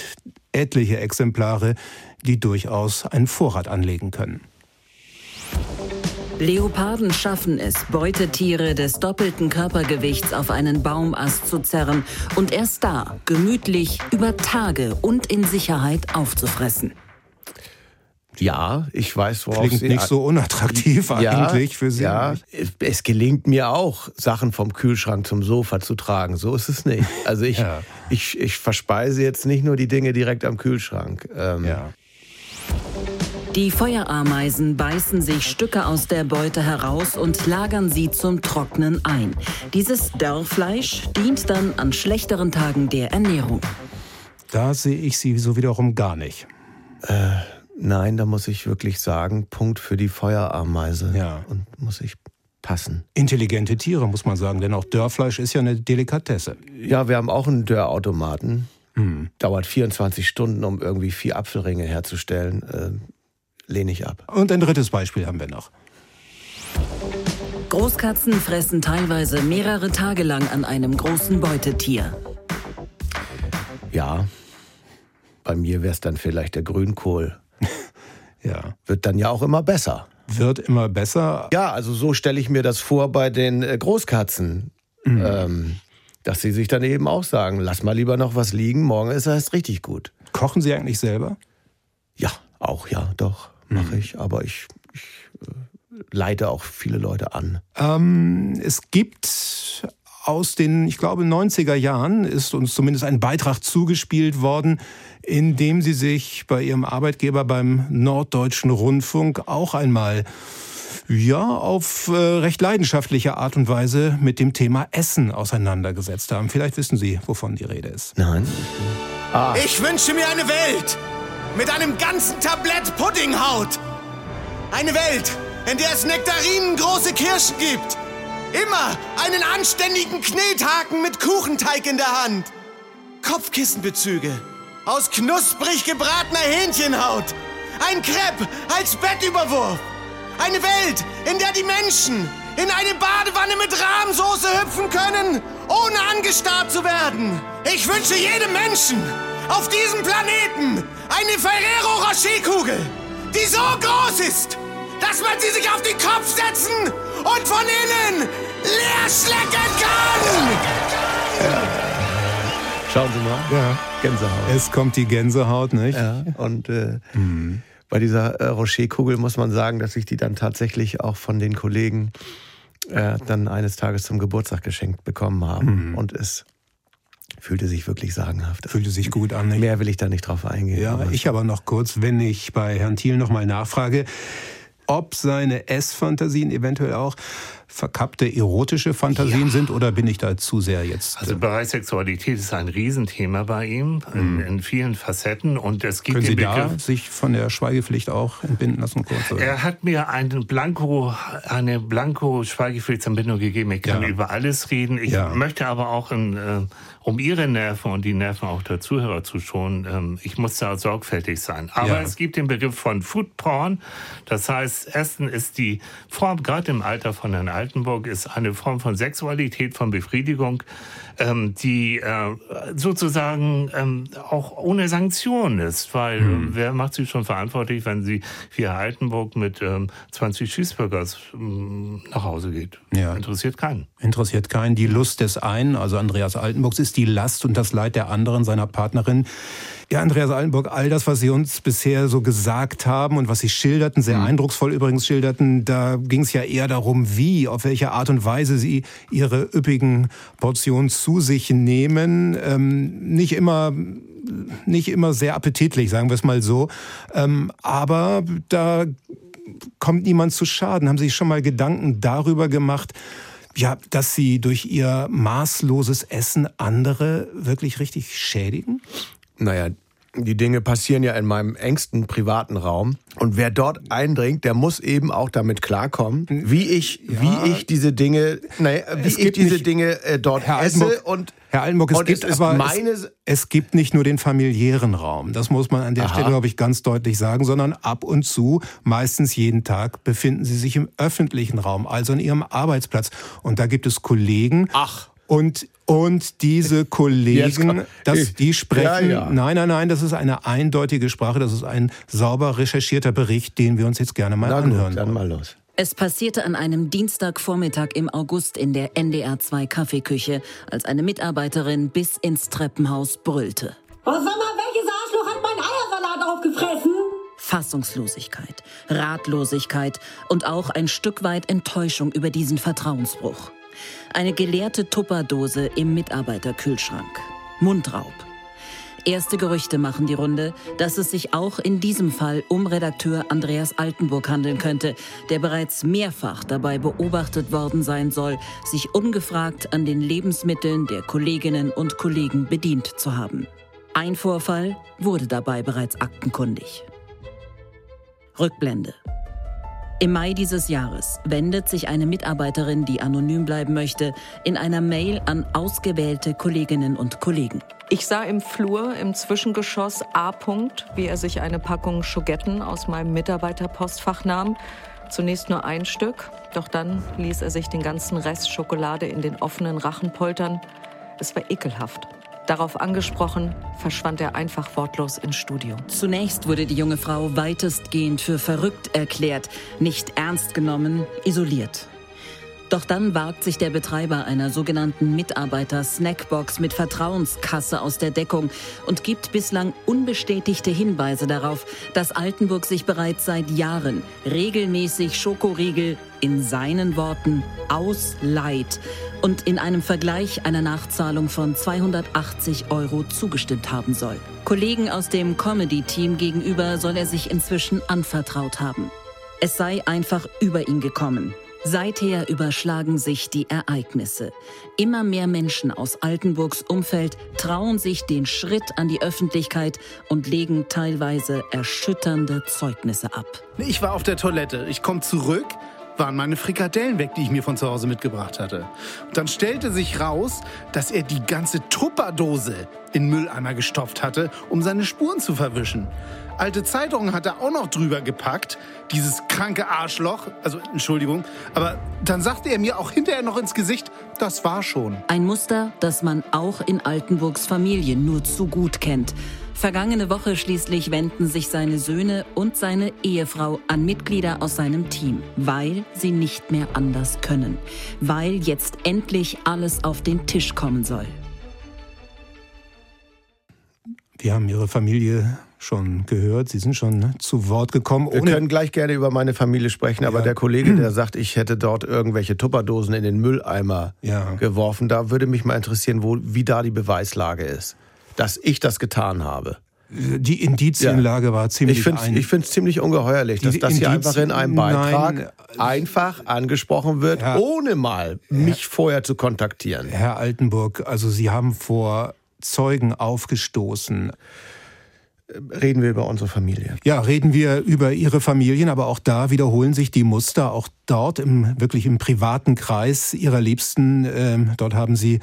etliche Exemplare, die durchaus einen Vorrat anlegen können. Leoparden schaffen es, Beutetiere des doppelten Körpergewichts auf einen Baumast zu zerren und erst da gemütlich über Tage und in Sicherheit aufzufressen. Ja, ich weiß, worauf Klingt Sie nicht so unattraktiv ja, eigentlich für Sie. Ja, es gelingt mir auch, Sachen vom Kühlschrank zum Sofa zu tragen. So ist es nicht. Also ich, ja. ich, ich verspeise jetzt nicht nur die Dinge direkt am Kühlschrank. Ähm, ja. Die Feuerameisen beißen sich Stücke aus der Beute heraus und lagern sie zum Trocknen ein. Dieses Dörrfleisch dient dann an schlechteren Tagen der Ernährung. Da sehe ich sie so wiederum gar nicht. Äh, nein, da muss ich wirklich sagen, Punkt für die Feuerameise. Ja. Und muss ich passen. Intelligente Tiere, muss man sagen, denn auch Dörrfleisch ist ja eine Delikatesse. Ja, wir haben auch einen Dörrautomaten. Hm. Dauert 24 Stunden, um irgendwie vier Apfelringe herzustellen. Lehne ich ab. Und ein drittes Beispiel haben wir noch. Großkatzen fressen teilweise mehrere Tage lang an einem großen Beutetier. Ja, bei mir wäre es dann vielleicht der Grünkohl. ja. Wird dann ja auch immer besser. Wird immer besser? Ja, also so stelle ich mir das vor bei den äh, Großkatzen. Mhm. Ähm, dass sie sich dann eben auch sagen, lass mal lieber noch was liegen, morgen ist er erst richtig gut. Kochen Sie eigentlich selber? Ja, auch ja, doch mache mhm. ich, aber ich, ich äh, leite auch viele Leute an. Ähm, es gibt aus den, ich glaube, 90er Jahren ist uns zumindest ein Beitrag zugespielt worden, in dem Sie sich bei Ihrem Arbeitgeber beim Norddeutschen Rundfunk auch einmal ja, auf äh, recht leidenschaftliche Art und Weise mit dem Thema Essen auseinandergesetzt haben. Vielleicht wissen Sie, wovon die Rede ist. Nein. Ah. Ich wünsche mir eine Welt, mit einem ganzen Tablett Puddinghaut. Eine Welt, in der es Nektarinen große Kirschen gibt. Immer einen anständigen Knethaken mit Kuchenteig in der Hand. Kopfkissenbezüge aus knusprig gebratener Hähnchenhaut. Ein Crepe als Bettüberwurf. Eine Welt, in der die Menschen in eine Badewanne mit Rahmsoße hüpfen können, ohne angestarrt zu werden. Ich wünsche jedem Menschen auf diesem Planeten eine Ferrero Rocher-Kugel, die so groß ist, dass man sie sich auf den Kopf setzen und von innen leer schlecken kann. Ja. Schauen Sie mal. Ja. Gänsehaut. Es kommt die Gänsehaut, nicht? Ja. Und äh, mhm. bei dieser äh, Rocher-Kugel muss man sagen, dass ich die dann tatsächlich auch von den Kollegen äh, dann eines Tages zum Geburtstag geschenkt bekommen habe. Mhm. Und es Fühlte sich wirklich sagenhaft. Fühlte sich gut an. Nicht? Mehr will ich da nicht drauf eingehen. Ja, aber ich aber noch kurz, wenn ich bei Herrn Thiel nochmal nachfrage, ob seine Essfantasien eventuell auch verkappte erotische Fantasien ja. sind oder bin ich da zu sehr jetzt? Also Bereich Sexualität ist ein Riesenthema bei ihm in, mhm. in vielen Facetten und es gibt Können Sie Begriff, da sich von der Schweigepflicht auch entbinden lassen? Kurz, oder? Er hat mir einen Blanko, eine Blanko Schweigepflichtsanbindung gegeben. Ich kann ja. über alles reden. Ich ja. möchte aber auch in, äh, um Ihre Nerven und die Nerven auch der Zuhörer zu schonen, ähm, ich muss da sorgfältig sein. Aber es gibt den Begriff von Food Porn. Das heißt, Essen ist die Form, gerade im Alter von Herrn Altenburg, ist eine Form von Sexualität, von Befriedigung, ähm, die äh, sozusagen ähm, auch ohne Sanktion ist. Weil hm. wer macht sich schon verantwortlich, wenn sie wie Herr Altenburg mit 20 Cheeseburgers nach Hause geht? Ja. Interessiert keinen. Interessiert keinen. Die Lust des einen, also Andreas Altenburgs, ist die Last und das Leid der anderen, seiner Partnerin. Ja, Andreas Altenburg, all das, was Sie uns bisher so gesagt haben und was Sie schilderten, sehr mhm. eindrucksvoll übrigens schilderten, da ging es ja eher darum, wie, auf welche Art und Weise Sie Ihre üppigen Portionen zu sich nehmen. Ähm, nicht immer nicht immer sehr appetitlich, sagen wir es mal so. Ähm, aber da kommt niemand zu Schaden. Haben Sie sich schon mal Gedanken darüber gemacht, ja, dass sie durch ihr maßloses Essen andere wirklich richtig schädigen? Naja, die Dinge passieren ja in meinem engsten privaten Raum. Und wer dort eindringt, der muss eben auch damit klarkommen, wie ich, ja. wie ich diese Dinge, naja, wie ich diese nicht, Dinge äh, dort Herr esse Altenburg, und Herr Altenburg, es gibt es aber es, es, gibt nicht nur den familiären Raum. Das muss man an der Aha. Stelle, glaube ich, ganz deutlich sagen, sondern ab und zu, meistens jeden Tag, befinden Sie sich im öffentlichen Raum, also an Ihrem Arbeitsplatz. Und da gibt es Kollegen. Ach. Und und diese Kollegen, das, die sprechen, ja, ja. nein, nein, nein, das ist eine eindeutige Sprache, das ist ein sauber recherchierter Bericht, den wir uns jetzt gerne mal Na anhören. Gut, dann mal los. Es passierte an einem Dienstagvormittag im August in der NDR 2 Kaffeeküche, als eine Mitarbeiterin bis ins Treppenhaus brüllte. Oh, sag mal, welches Arschloch hat mein Eiersalat aufgefressen? Fassungslosigkeit, Ratlosigkeit und auch ein Stück weit Enttäuschung über diesen Vertrauensbruch. Eine geleerte Tupperdose im Mitarbeiterkühlschrank. Mundraub. Erste Gerüchte machen die Runde, dass es sich auch in diesem Fall um Redakteur Andreas Altenburg handeln könnte, der bereits mehrfach dabei beobachtet worden sein soll, sich ungefragt an den Lebensmitteln der Kolleginnen und Kollegen bedient zu haben. Ein Vorfall wurde dabei bereits aktenkundig. Rückblende. Im Mai dieses Jahres wendet sich eine Mitarbeiterin, die anonym bleiben möchte, in einer Mail an ausgewählte Kolleginnen und Kollegen. Ich sah im Flur im Zwischengeschoss A. -Punkt, wie er sich eine Packung Schogetten aus meinem Mitarbeiterpostfach nahm. Zunächst nur ein Stück, doch dann ließ er sich den ganzen Rest Schokolade in den offenen Rachen poltern. Es war ekelhaft. Darauf angesprochen, verschwand er einfach wortlos ins Studio. Zunächst wurde die junge Frau weitestgehend für verrückt erklärt, nicht ernst genommen, isoliert. Doch dann wagt sich der Betreiber einer sogenannten Mitarbeiter-Snackbox mit Vertrauenskasse aus der Deckung und gibt bislang unbestätigte Hinweise darauf, dass Altenburg sich bereits seit Jahren regelmäßig Schokoriegel in seinen Worten ausleiht und in einem Vergleich einer Nachzahlung von 280 Euro zugestimmt haben soll. Kollegen aus dem Comedy-Team gegenüber soll er sich inzwischen anvertraut haben. Es sei einfach über ihn gekommen. Seither überschlagen sich die Ereignisse. Immer mehr Menschen aus Altenburgs Umfeld trauen sich den Schritt an die Öffentlichkeit und legen teilweise erschütternde Zeugnisse ab. Ich war auf der Toilette. Ich komme zurück waren meine Frikadellen weg, die ich mir von zu Hause mitgebracht hatte. Und dann stellte sich raus, dass er die ganze Tupperdose in Mülleimer gestopft hatte, um seine Spuren zu verwischen. Alte Zeitungen hat er auch noch drüber gepackt, dieses kranke Arschloch, also Entschuldigung, aber dann sagte er mir auch hinterher noch ins Gesicht, das war schon. Ein Muster, das man auch in Altenburgs Familie nur zu gut kennt. Vergangene Woche schließlich wenden sich seine Söhne und seine Ehefrau an Mitglieder aus seinem Team, weil sie nicht mehr anders können, weil jetzt endlich alles auf den Tisch kommen soll. Wir haben Ihre Familie schon gehört. Sie sind schon zu Wort gekommen. Wir können gleich gerne über meine Familie sprechen, aber ja. der Kollege, der sagt, ich hätte dort irgendwelche Tupperdosen in den Mülleimer ja. geworfen, da würde mich mal interessieren, wo, wie da die Beweislage ist dass ich das getan habe. Die Indizienlage war ziemlich Ich finde es ziemlich ungeheuerlich, dass Die das hier einfach in einem Beitrag Nein. einfach angesprochen wird, Herr- ohne mal mich vorher zu kontaktieren. Herr Altenburg, also Sie haben vor Zeugen aufgestoßen. Reden wir über unsere Familie. Ja, reden wir über Ihre Familien, aber auch da wiederholen sich die Muster. Auch dort im wirklich im privaten Kreis Ihrer Liebsten, ähm, dort haben Sie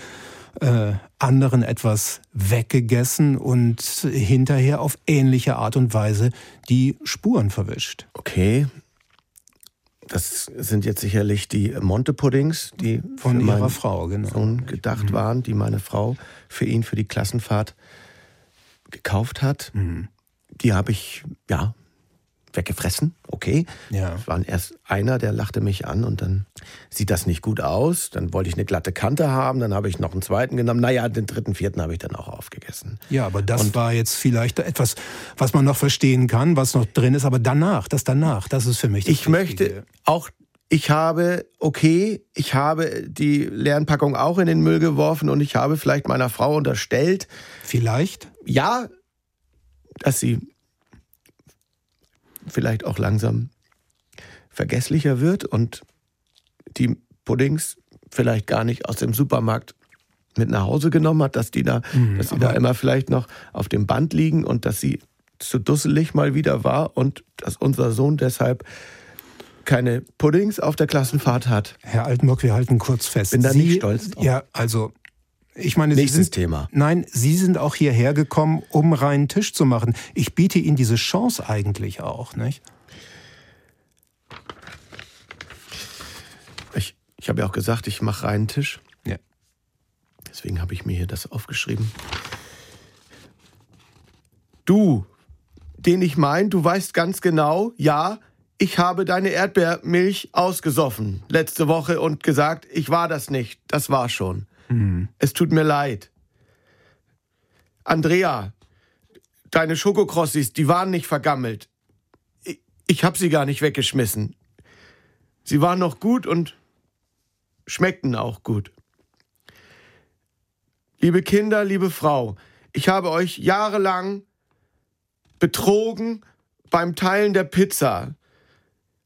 äh, anderen etwas weggegessen und hinterher auf ähnliche Art und Weise die Spuren verwischt. Okay. Das sind jetzt sicherlich die Monte-Puddings, die Von Ihrer Frau, genau. Sohn gedacht waren, die meine Frau für ihn für die Klassenfahrt gekauft hat. Mhm. Die habe ich, ja, weggefressen, okay. Ja. Es war erst einer, der lachte mich an und dann sieht das nicht gut aus. Dann wollte ich eine glatte Kante haben, dann habe ich noch einen zweiten genommen. Naja, den dritten, vierten habe ich dann auch aufgegessen. Ja, aber das war jetzt vielleicht etwas, was man noch verstehen kann, was noch drin ist, aber danach, das danach, das ist für mich das Ich möchte auch, ich habe, okay, ich habe die leeren Packung auch in den Müll geworfen und ich habe vielleicht meiner Frau unterstellt. Vielleicht? Ja, dass sie vielleicht auch langsam vergesslicher wird und die Puddings vielleicht gar nicht aus dem Supermarkt mit nach Hause genommen hat, dass die da, Mhm, dass sie da immer vielleicht noch auf dem Band liegen und dass sie zu dusselig mal wieder war und dass unser Sohn deshalb keine Puddings auf der Klassenfahrt hat. Herr Altenburg, wir halten kurz fest. Bin da Sie, nicht stolz drauf. Ja, also ich meine, Sie Nächstes sind, Thema. Nein, Sie sind auch hierher gekommen, um reinen Tisch zu machen. Ich biete Ihnen diese Chance eigentlich auch, nicht? Ich, ich habe ja auch gesagt, ich mache reinen Tisch. Ja. Deswegen habe ich mir hier das aufgeschrieben. Du, den ich mein, du weißt ganz genau, ja, ich habe deine Erdbeermilch ausgesoffen letzte Woche und gesagt, ich war das nicht. Das war schon. Es tut mir leid. Andrea, deine Schokokrossis, die waren nicht vergammelt. Ich, ich habe sie gar nicht weggeschmissen. Sie waren noch gut und schmeckten auch gut. Liebe Kinder, liebe Frau, ich habe euch jahrelang betrogen beim Teilen der Pizza.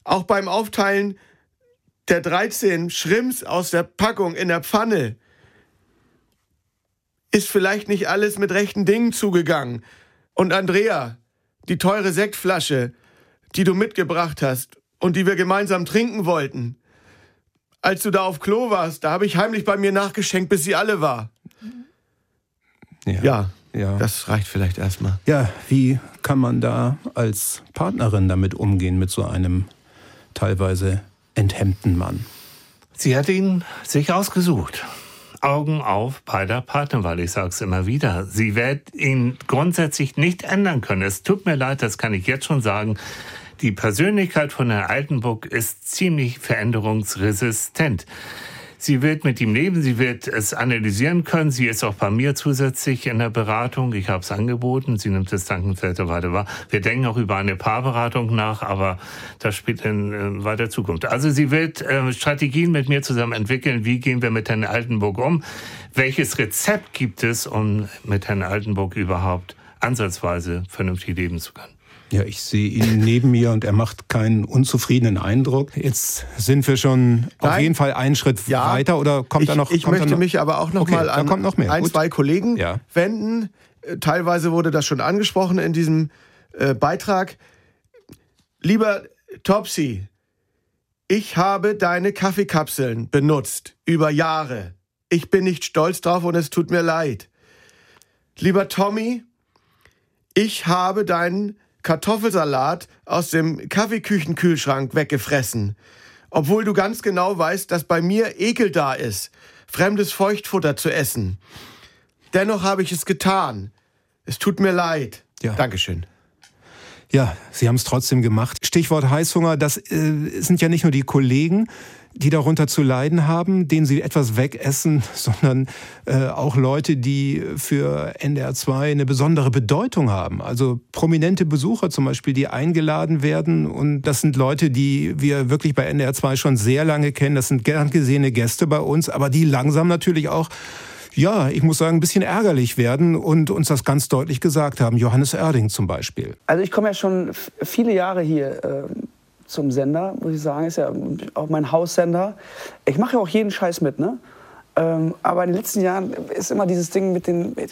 Auch beim Aufteilen der 13 Shrimps aus der Packung in der Pfanne. Ist vielleicht nicht alles mit rechten Dingen zugegangen. Und Andrea, die teure Sektflasche, die du mitgebracht hast und die wir gemeinsam trinken wollten. Als du da auf Klo warst, da habe ich heimlich bei mir nachgeschenkt, bis sie alle war. Ja. Ja, das reicht vielleicht erstmal. Ja, wie kann man da als Partnerin damit umgehen, mit so einem teilweise enthemmten Mann? Sie hat ihn sich ausgesucht. Augen auf bei der Partnerwahl. Ich sage es immer wieder. Sie wird ihn grundsätzlich nicht ändern können. Es tut mir leid, das kann ich jetzt schon sagen. Die Persönlichkeit von Herrn Altenburg ist ziemlich veränderungsresistent. Sie wird mit ihm leben, sie wird es analysieren können. Sie ist auch bei mir zusätzlich in der Beratung. Ich habe es angeboten, sie nimmt es dankenswerterweise wahr. Wir denken auch über eine Paarberatung nach, aber das spielt in äh, weiter Zukunft. Also sie wird äh, Strategien mit mir zusammen entwickeln. Wie gehen wir mit Herrn Altenburg um? Welches Rezept gibt es, um mit Herrn Altenburg überhaupt ansatzweise vernünftig leben zu können? Ja, ich sehe ihn neben mir und er macht keinen unzufriedenen Eindruck. Jetzt sind wir schon auf Nein. jeden Fall einen Schritt weiter oder kommt ich, da noch? Ich möchte noch? mich aber auch noch Okay, mal an noch ein, Gut. zwei Kollegen Ja. wenden. Äh, Teilweise wurde das schon angesprochen in diesem äh, Beitrag. Lieber Topsy, ich habe deine Kaffeekapseln benutzt über Jahre. Ich bin nicht stolz drauf und es tut mir leid. Lieber Tommy, ich habe deinen Kartoffelsalat aus dem Kaffeeküchenkühlschrank weggefressen. Obwohl du ganz genau weißt, dass bei mir Ekel da ist, fremdes Feuchtfutter zu essen. Dennoch habe ich es getan. Es tut mir leid. Ja. Dankeschön. Ja, Sie haben es trotzdem gemacht. Stichwort Heißhunger, das äh, sind ja nicht nur die Kollegen, die darunter zu leiden haben, denen sie etwas wegessen, sondern äh, auch Leute, die für NDR 2 eine besondere Bedeutung haben. Also prominente Besucher zum Beispiel, die eingeladen werden. Und das sind Leute, die wir wirklich bei NDR 2 schon sehr lange kennen. Das sind gern gesehene Gäste bei uns, aber die langsam natürlich auch ja, ich muss sagen, ein bisschen ärgerlich werden und uns das ganz deutlich gesagt haben. Johannes Oerding zum Beispiel. Also ich komme ja schon viele Jahre hier äh, zum Sender, muss ich sagen. Ist ja auch mein Haussender. Ich mache ja auch jeden Scheiß mit, ne? Ähm, aber in den letzten Jahren ist immer dieses Ding mit, den, mit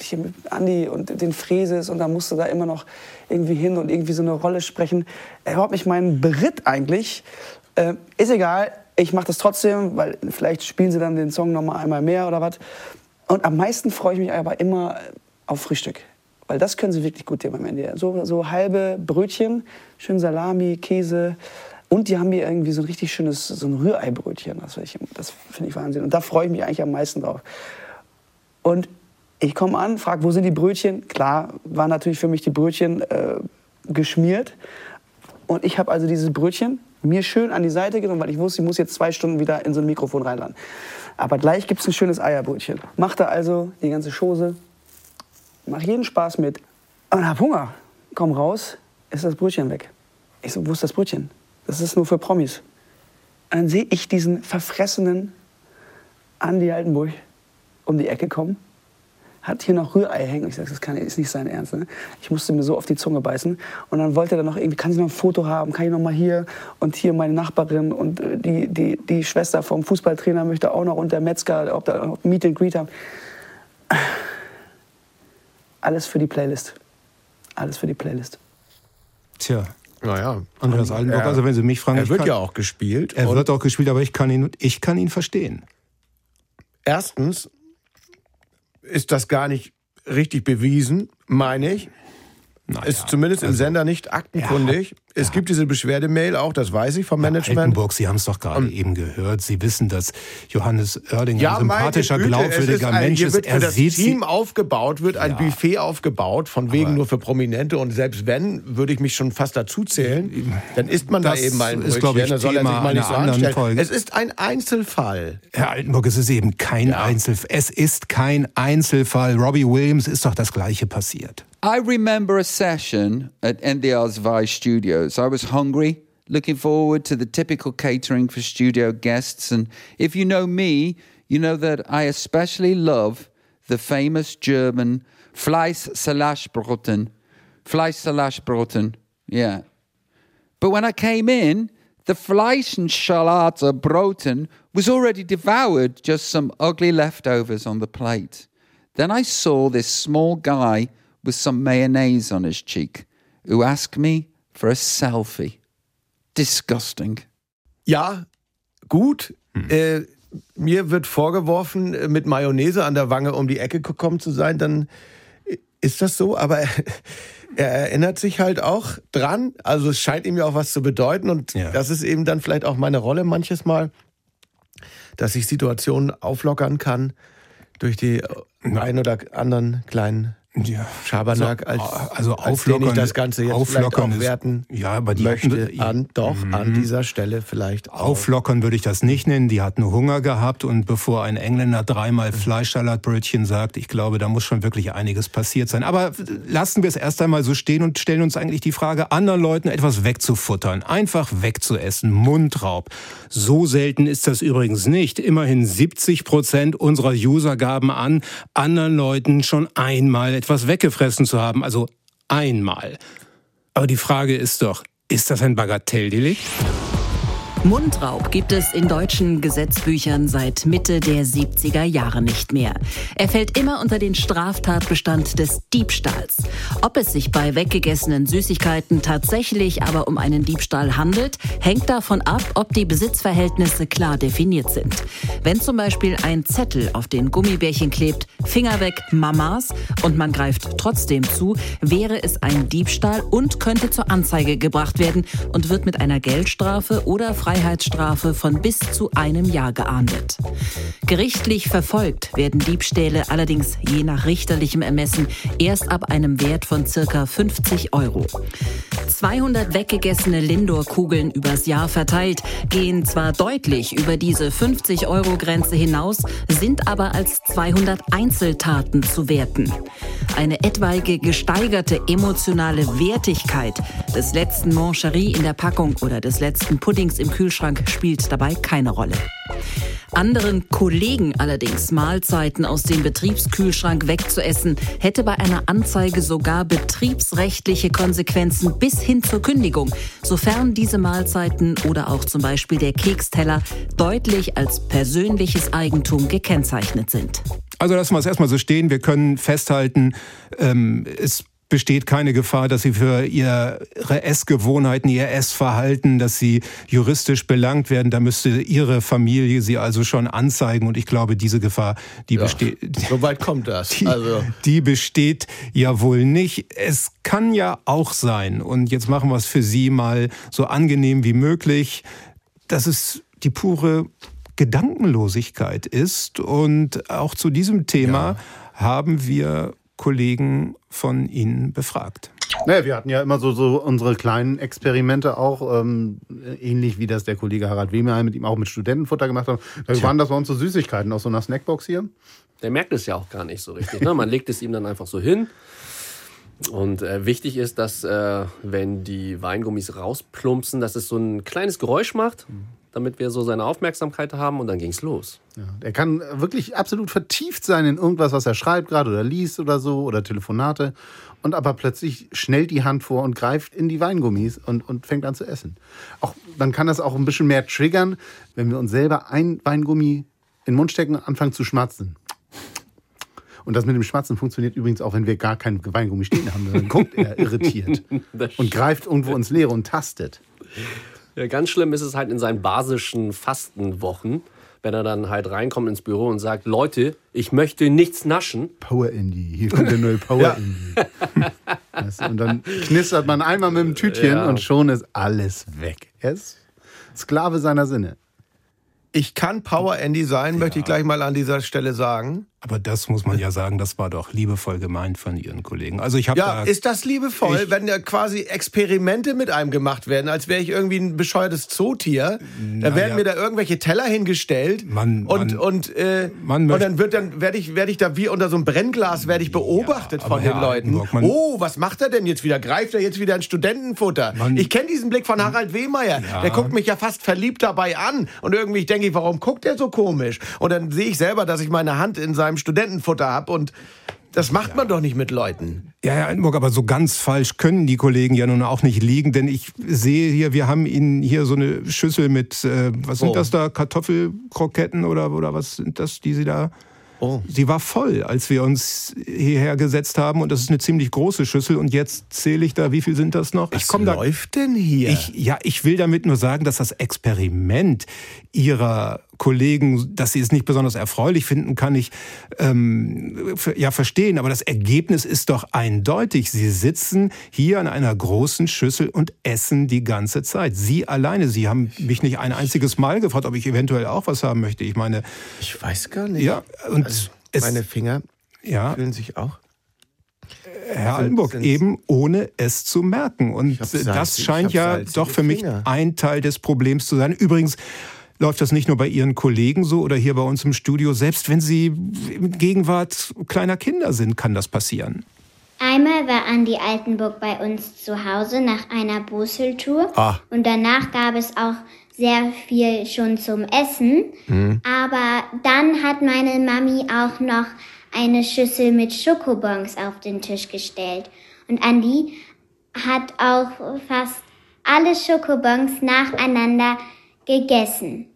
Andi und den Fräses und da musste da immer noch irgendwie hin und irgendwie so eine Rolle sprechen. Überhaupt nicht mein Beritt eigentlich. Äh, ist egal, ich mache das trotzdem, weil vielleicht spielen sie dann den Song noch mal einmal mehr oder was. Und am meisten freue ich mich aber immer auf Frühstück. Weil das können sie wirklich gut hier beim NDR. So, so halbe Brötchen, schön Salami, Käse. Und die haben hier irgendwie so ein richtig schönes so ein Rührei-Brötchen. Das, das finde ich Wahnsinn. Und da freue ich mich eigentlich am meisten drauf. Und ich komme an, frage, wo sind die Brötchen? Klar, waren natürlich für mich die Brötchen äh, geschmiert. Und ich habe also dieses Brötchen mir schön an die Seite genommen, weil ich wusste, ich muss jetzt zwei Stunden wieder in so ein Mikrofon reinladen. Aber gleich gibt es ein schönes Eierbrötchen. Mach da also die ganze Chose, mach jeden Spaß mit und hab Hunger. Komm raus, ist das Brötchen weg. Ich so, wo ist das Brötchen? Das ist nur für Promis. Und dann sehe ich diesen verfressenen Andi Altenburg um die Ecke kommen hat hier noch Rührei hängen. Ich sage, das kann, ist nicht sein Ernst. Ne? Ich musste mir so auf die Zunge beißen. Und dann wollte er noch irgendwie, kann ich noch ein Foto haben? Kann ich noch mal hier? Und hier meine Nachbarin und äh, die, die, die Schwester vom Fußballtrainer möchte auch noch und der Metzger, ob da noch Meet and Greet haben. Alles für die Playlist. Alles für die Playlist. Tja. Naja. Andreas Altenburg, also wenn Sie mich fragen. Er wird kann, ja auch gespielt. Er wird auch gespielt, aber ich kann ihn, ich kann ihn verstehen. Erstens ist das gar nicht richtig bewiesen, meine ich. Naja, ist zumindest im also, Sender nicht aktenkundig. Ja, es ja. gibt diese Beschwerdemail auch, das weiß ich vom Management. Herr Altenburg, Sie haben es doch gerade eben gehört. Sie wissen, dass Johannes Oerding ja, ein sympathischer, Güte, glaubwürdiger ein, Mensch ist. Wird er für das Team aufgebaut, wird ein Buffet aufgebaut, von wegen nur für Prominente. Und selbst wenn, würde ich mich schon fast dazu zählen, dann isst man da eben mal ein Brötchen. Ist, ich, dann soll er sich mal nicht so anstellen. Folge. Es ist ein Einzelfall. Herr Altenburg, es ist eben kein Einzelfall. Es ist kein Einzelfall. Robbie Williams ist doch das Gleiche passiert. I remember a session at NDR's Vice Studios. I was hungry, looking forward to the typical catering for studio guests. And if you know me, you know that I especially love the famous German Fleisch Salashbroten. Fleisch Salashbroten, yeah. But when I came in, the Fleisch Broten was already devoured, just some ugly leftovers on the plate. Then I saw this small guy with some mayonnaise on his cheek, who asked me for a selfie. Disgusting. Ja, gut. Hm. Äh, mir wird vorgeworfen, äh, mit Mayonnaise an der Wange um die Ecke gekommen zu sein, dann ist das so, aber er erinnert sich halt auch dran. Also es scheint ihm ja auch was zu bedeuten und ja. das ist eben dann vielleicht auch meine Rolle manches Mal, dass ich Situationen auflockern kann durch die ein oder anderen kleinen ja, Schabernack als, also als auflockern, ich das Ganze jetzt auflockern aufwerten ja, aber die möchte hatten, an, doch an dieser Stelle vielleicht auch. Auflockern würde ich das nicht nennen. Die hatten Hunger gehabt und bevor ein Engländer dreimal Fleischsalatbrötchen sagt, ich glaube, da muss schon wirklich einiges passiert sein. Aber lassen wir es erst einmal so stehen und stellen uns eigentlich die Frage, anderen Leuten etwas wegzufuttern, einfach wegzuessen, Mundraub. So selten ist das übrigens nicht. Immerhin 70 Prozent unserer User gaben an, anderen Leuten schon einmal etwas weggefressen zu haben, also einmal. Aber die Frage ist doch, ist das ein Bagatelldelikt? Mundraub gibt es in deutschen Gesetzbüchern seit Mitte der 70er Jahre nicht mehr. Er fällt immer unter den Straftatbestand des Diebstahls. Ob es sich bei weggegessenen Süßigkeiten tatsächlich aber um einen Diebstahl handelt, hängt davon ab, ob die Besitzverhältnisse klar definiert sind. Wenn zum Beispiel ein Zettel auf den Gummibärchen klebt, Finger weg, Mamas, und man greift trotzdem zu, wäre es ein Diebstahl und könnte zur Anzeige gebracht werden und wird mit einer Geldstrafe oder Freiheitsstrafe von bis zu einem Jahr geahndet. Gerichtlich verfolgt werden Diebstähle allerdings je nach richterlichem Ermessen erst ab einem Wert von circa 50 Euro. 200 weggegessene Lindor-Kugeln übers Jahr verteilt gehen zwar deutlich über diese 50-Euro-Grenze hinaus, sind aber als 200 Einzeltaten zu werten. Eine etwaige gesteigerte emotionale Wertigkeit des letzten Moncherie in der Packung oder des letzten Puddings im Kühlschrank spielt dabei keine Rolle. Anderen Kollegen allerdings Mahlzeiten aus dem Betriebskühlschrank wegzuessen, hätte bei einer Anzeige sogar betriebsrechtliche Konsequenzen bis hin zur Kündigung, sofern diese Mahlzeiten oder auch zum Beispiel der Keksteller deutlich als persönliches Eigentum gekennzeichnet sind. Also lassen wir es erstmal so stehen. Wir können festhalten, ähm, es besteht keine Gefahr, dass sie für ihre Essgewohnheiten, ihr Essverhalten, dass sie juristisch belangt werden. Da müsste ihre Familie sie also schon anzeigen. Und ich glaube, diese Gefahr, die Ja, besteht. So weit kommt das. Die, Also die besteht ja wohl nicht. Es kann ja auch sein, und jetzt machen wir es für Sie mal so angenehm wie möglich, dass es die pure Gedankenlosigkeit ist. Und auch zu diesem Thema haben wir Kollegen von Ihnen befragt. Naja, wir hatten ja immer so, so unsere kleinen Experimente auch, ähm, ähnlich wie das der Kollege Harald Wehmeyer mit ihm auch mit Studentenfutter gemacht hat. Da waren das bei uns so Süßigkeiten aus so einer Snackbox hier. Der merkt es ja auch gar nicht so richtig. Ne? Man legt es ihm dann einfach so hin. Und äh, wichtig ist, dass äh, wenn die Weingummis rausplumpsen, dass es so ein kleines Geräusch macht, damit wir so seine Aufmerksamkeit haben und dann ging's los. Ja, er kann wirklich absolut vertieft sein in irgendwas, was er schreibt gerade oder liest oder so oder Telefonate. Und aber plötzlich schnellt die Hand vor und greift in die Weingummis und, und fängt an zu essen. Auch, dann kann das auch ein bisschen mehr triggern, wenn wir uns selber ein Weingummi in den Mund stecken und anfangen zu schmatzen. Und das mit dem Schmatzen funktioniert übrigens auch, wenn wir gar kein Weingummi stehen haben. Dann guckt er irritiert und greift irgendwo ins Leere und tastet. Ja, ganz schlimm ist es halt in seinen basischen Fastenwochen, wenn er dann halt reinkommt ins Büro und sagt, Leute, ich möchte nichts naschen. Power Indie, hier kommt der neue Power Ja. Indie. Weißt du, und dann knistert man einmal mit dem Tütchen Ja. und schon ist alles weg. Er ist Sklave seiner Sinne. Ich kann Power Andy sein, möchte ich gleich mal an dieser Stelle sagen. Aber das muss man ja sagen, das war doch liebevoll gemeint von Ihren Kollegen. Also ich habe Ja, da ist das liebevoll, wenn ja quasi Experimente mit einem gemacht werden, als wäre ich irgendwie ein bescheuertes Zootier. Da werden ja. mir da irgendwelche Teller hingestellt Man- und man- und äh, man und dann wird dann werde ich werde ich da wie unter so einem Brennglas werde ich beobachtet aber von den Herr Leuten. Oh, was macht er denn jetzt wieder? Greift er jetzt wieder ein Studentenfutter? ich kenne diesen Blick von Harald Wehmeier. Ja. Der guckt mich ja fast verliebt dabei an und irgendwie denke ich, warum guckt er so komisch? Und dann sehe ich selber, dass ich meine Hand in seinem Studentenfutter habe und das macht man doch nicht mit Leuten. Ja, Herr Altenburg, aber so ganz falsch können die Kollegen ja nun auch nicht liegen, denn ich sehe hier, wir haben Ihnen hier so eine Schüssel mit, äh, was sind Oh. das da, Kartoffelkroketten oder, oder was sind das, die Sie da... Oh. Sie war voll, als wir uns hierher gesetzt haben und das ist eine ziemlich große Schüssel und jetzt zähle ich da, wie viel sind das noch? Was ich komm da, läuft denn hier? Ich, ja, ich will damit nur sagen, dass das Experiment Ihrer Kollegen, dass sie es nicht besonders erfreulich finden, kann ich ähm, ja verstehen. Aber das Ergebnis ist doch eindeutig. Sie sitzen hier an einer großen Schüssel und essen die ganze Zeit. Sie alleine. Sie haben mich nicht ein einziges Mal gefragt, ob ich eventuell auch was haben möchte. Ich meine, ich weiß gar nicht. Ja, und Also, es, meine Finger ja, fühlen sich auch. Herr Altenburg, eben ohne es zu merken. Und das scheint ja doch für mich Finger. ein Teil des Problems zu sein. Übrigens läuft das nicht nur bei Ihren Kollegen so oder hier bei uns im Studio. Selbst wenn Sie in Gegenwart kleiner Kinder sind, kann das passieren. Einmal war Andi Altenburg bei uns zu Hause nach einer Boseltour Ah. und danach gab es auch sehr viel schon zum Essen. Hm. Aber dann hat meine Mami auch noch eine Schüssel mit Schokobons auf den Tisch gestellt. Und Andi hat auch fast alle Schokobons nacheinander gegessen.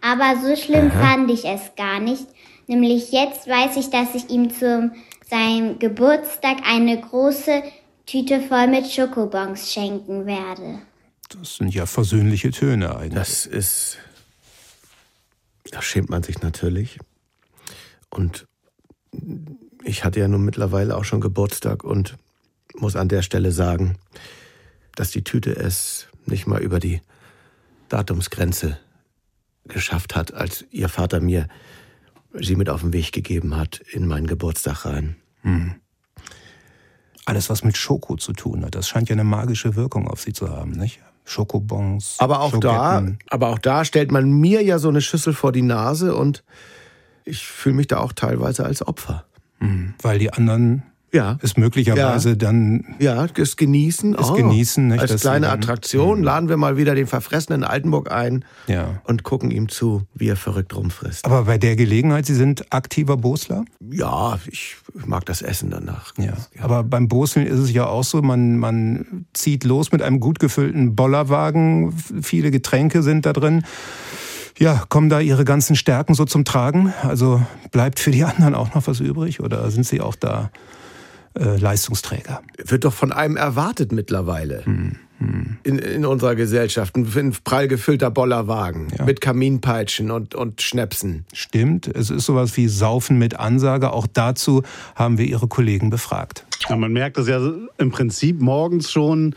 Aber so schlimm Aha. fand ich es gar nicht. Nämlich jetzt weiß ich, dass ich ihm zum seinem Geburtstag eine große Tüte voll mit Schokobons schenken werde. Das sind ja versöhnliche Töne eigentlich. Das ist. Da schämt man sich natürlich. Und ich hatte ja nun mittlerweile auch schon Geburtstag und muss an der Stelle sagen, dass die Tüte es nicht mal über die Datumsgrenze geschafft hat, als ihr Vater mir sie mit auf den Weg gegeben hat in meinen Geburtstag rein. Hm. Alles, was mit Schoko zu tun hat, das scheint ja eine magische Wirkung auf Sie zu haben, nicht? Schokobons. Aber auch da, aber auch da stellt man mir ja so eine Schüssel vor die Nase und ich fühle mich da auch teilweise als Opfer. Hm, Weil die anderen Ja. Ist möglicherweise Ja. dann. Ja, das Genießen. Das oh, Genießen, nicht, Als kleine dann- Attraktion laden wir mal wieder den verfressenen Altenburg ein Ja. und gucken ihm zu, wie er verrückt rumfrisst. Aber bei der Gelegenheit, Sie sind aktiver Bosler? Ja, ich mag das Essen danach. Ja. Aber beim Boseln ist es ja auch so, man, man zieht los mit einem gut gefüllten Bollerwagen, viele Getränke sind da drin. Ja, kommen da Ihre ganzen Stärken so zum Tragen? Also bleibt für die anderen auch noch was übrig oder sind Sie auch da äh, Leistungsträger? Wird doch von einem erwartet mittlerweile. Hm, In, in unserer Gesellschaft. Ein, prall gefüllter Bollerwagen mit Kaminpeitschen und, und Schnäpsen. Stimmt, es ist sowas wie Saufen mit Ansage. Auch dazu haben wir Ihre Kollegen befragt. Ja, man merkt es ja im Prinzip morgens schon,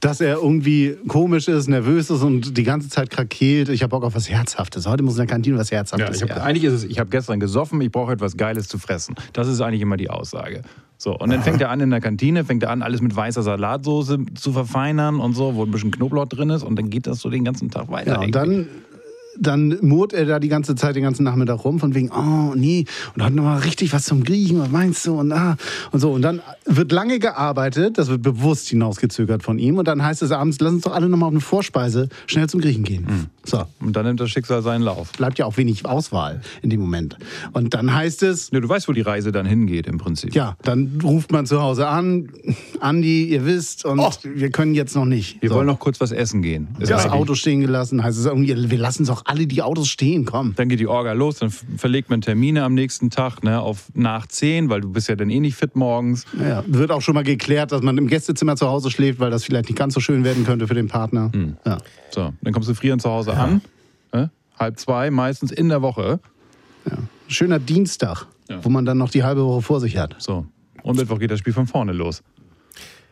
dass er irgendwie komisch ist, nervös ist und die ganze Zeit krakeelt. Ich habe Bock auf was Herzhaftes. Heute muss in der Kantine was Ja, Herzhaftes ich hab, eigentlich ist es, ich habe gestern gesoffen, ich brauche etwas Geiles zu fressen. Das ist eigentlich immer die Aussage. So, und dann fängt er an in der Kantine, fängt er an, alles mit weißer Salatsoße zu verfeinern und so, wo ein bisschen Knoblauch drin ist und dann geht das so den ganzen Tag weiter. Ja, und dann, dann murrt er da die ganze Zeit, den ganzen Nachmittag rum, von wegen, oh nee, und hat nochmal richtig was zum Griechen, was meinst du? Und, ah, und so. Und dann wird lange gearbeitet, das wird bewusst hinausgezögert von ihm. Und dann heißt es abends, lass uns doch alle nochmal auf eine Vorspeise schnell zum Griechen gehen. So. Und dann nimmt das Schicksal seinen Lauf. Bleibt ja auch wenig Auswahl in dem Moment. Und dann heißt es. Ja, du weißt, wo die Reise dann hingeht im Prinzip. Ja, dann ruft man zu Hause an, Andi, ihr wisst, und wir können jetzt noch nicht. Wir So. wollen noch kurz was essen gehen. Ist das eigentlich- Auto stehen gelassen, heißt es irgendwie, wir lassen doch alle die Autos stehen, komm. Dann geht die Orga los, dann verlegt man Termine am nächsten Tag ne, auf nach 10, weil du bist ja dann eh nicht fit morgens. Ja, wird auch schon mal geklärt, dass man im Gästezimmer zu Hause schläft, weil das vielleicht nicht ganz so schön werden könnte für den Partner. Ja. So, dann kommst du frierend zu Hause an, ne, halb zwei, meistens in der Woche. Schöner Dienstag, wo man dann noch die halbe Woche vor sich hat. So. Und Mittwoch geht das Spiel von vorne los.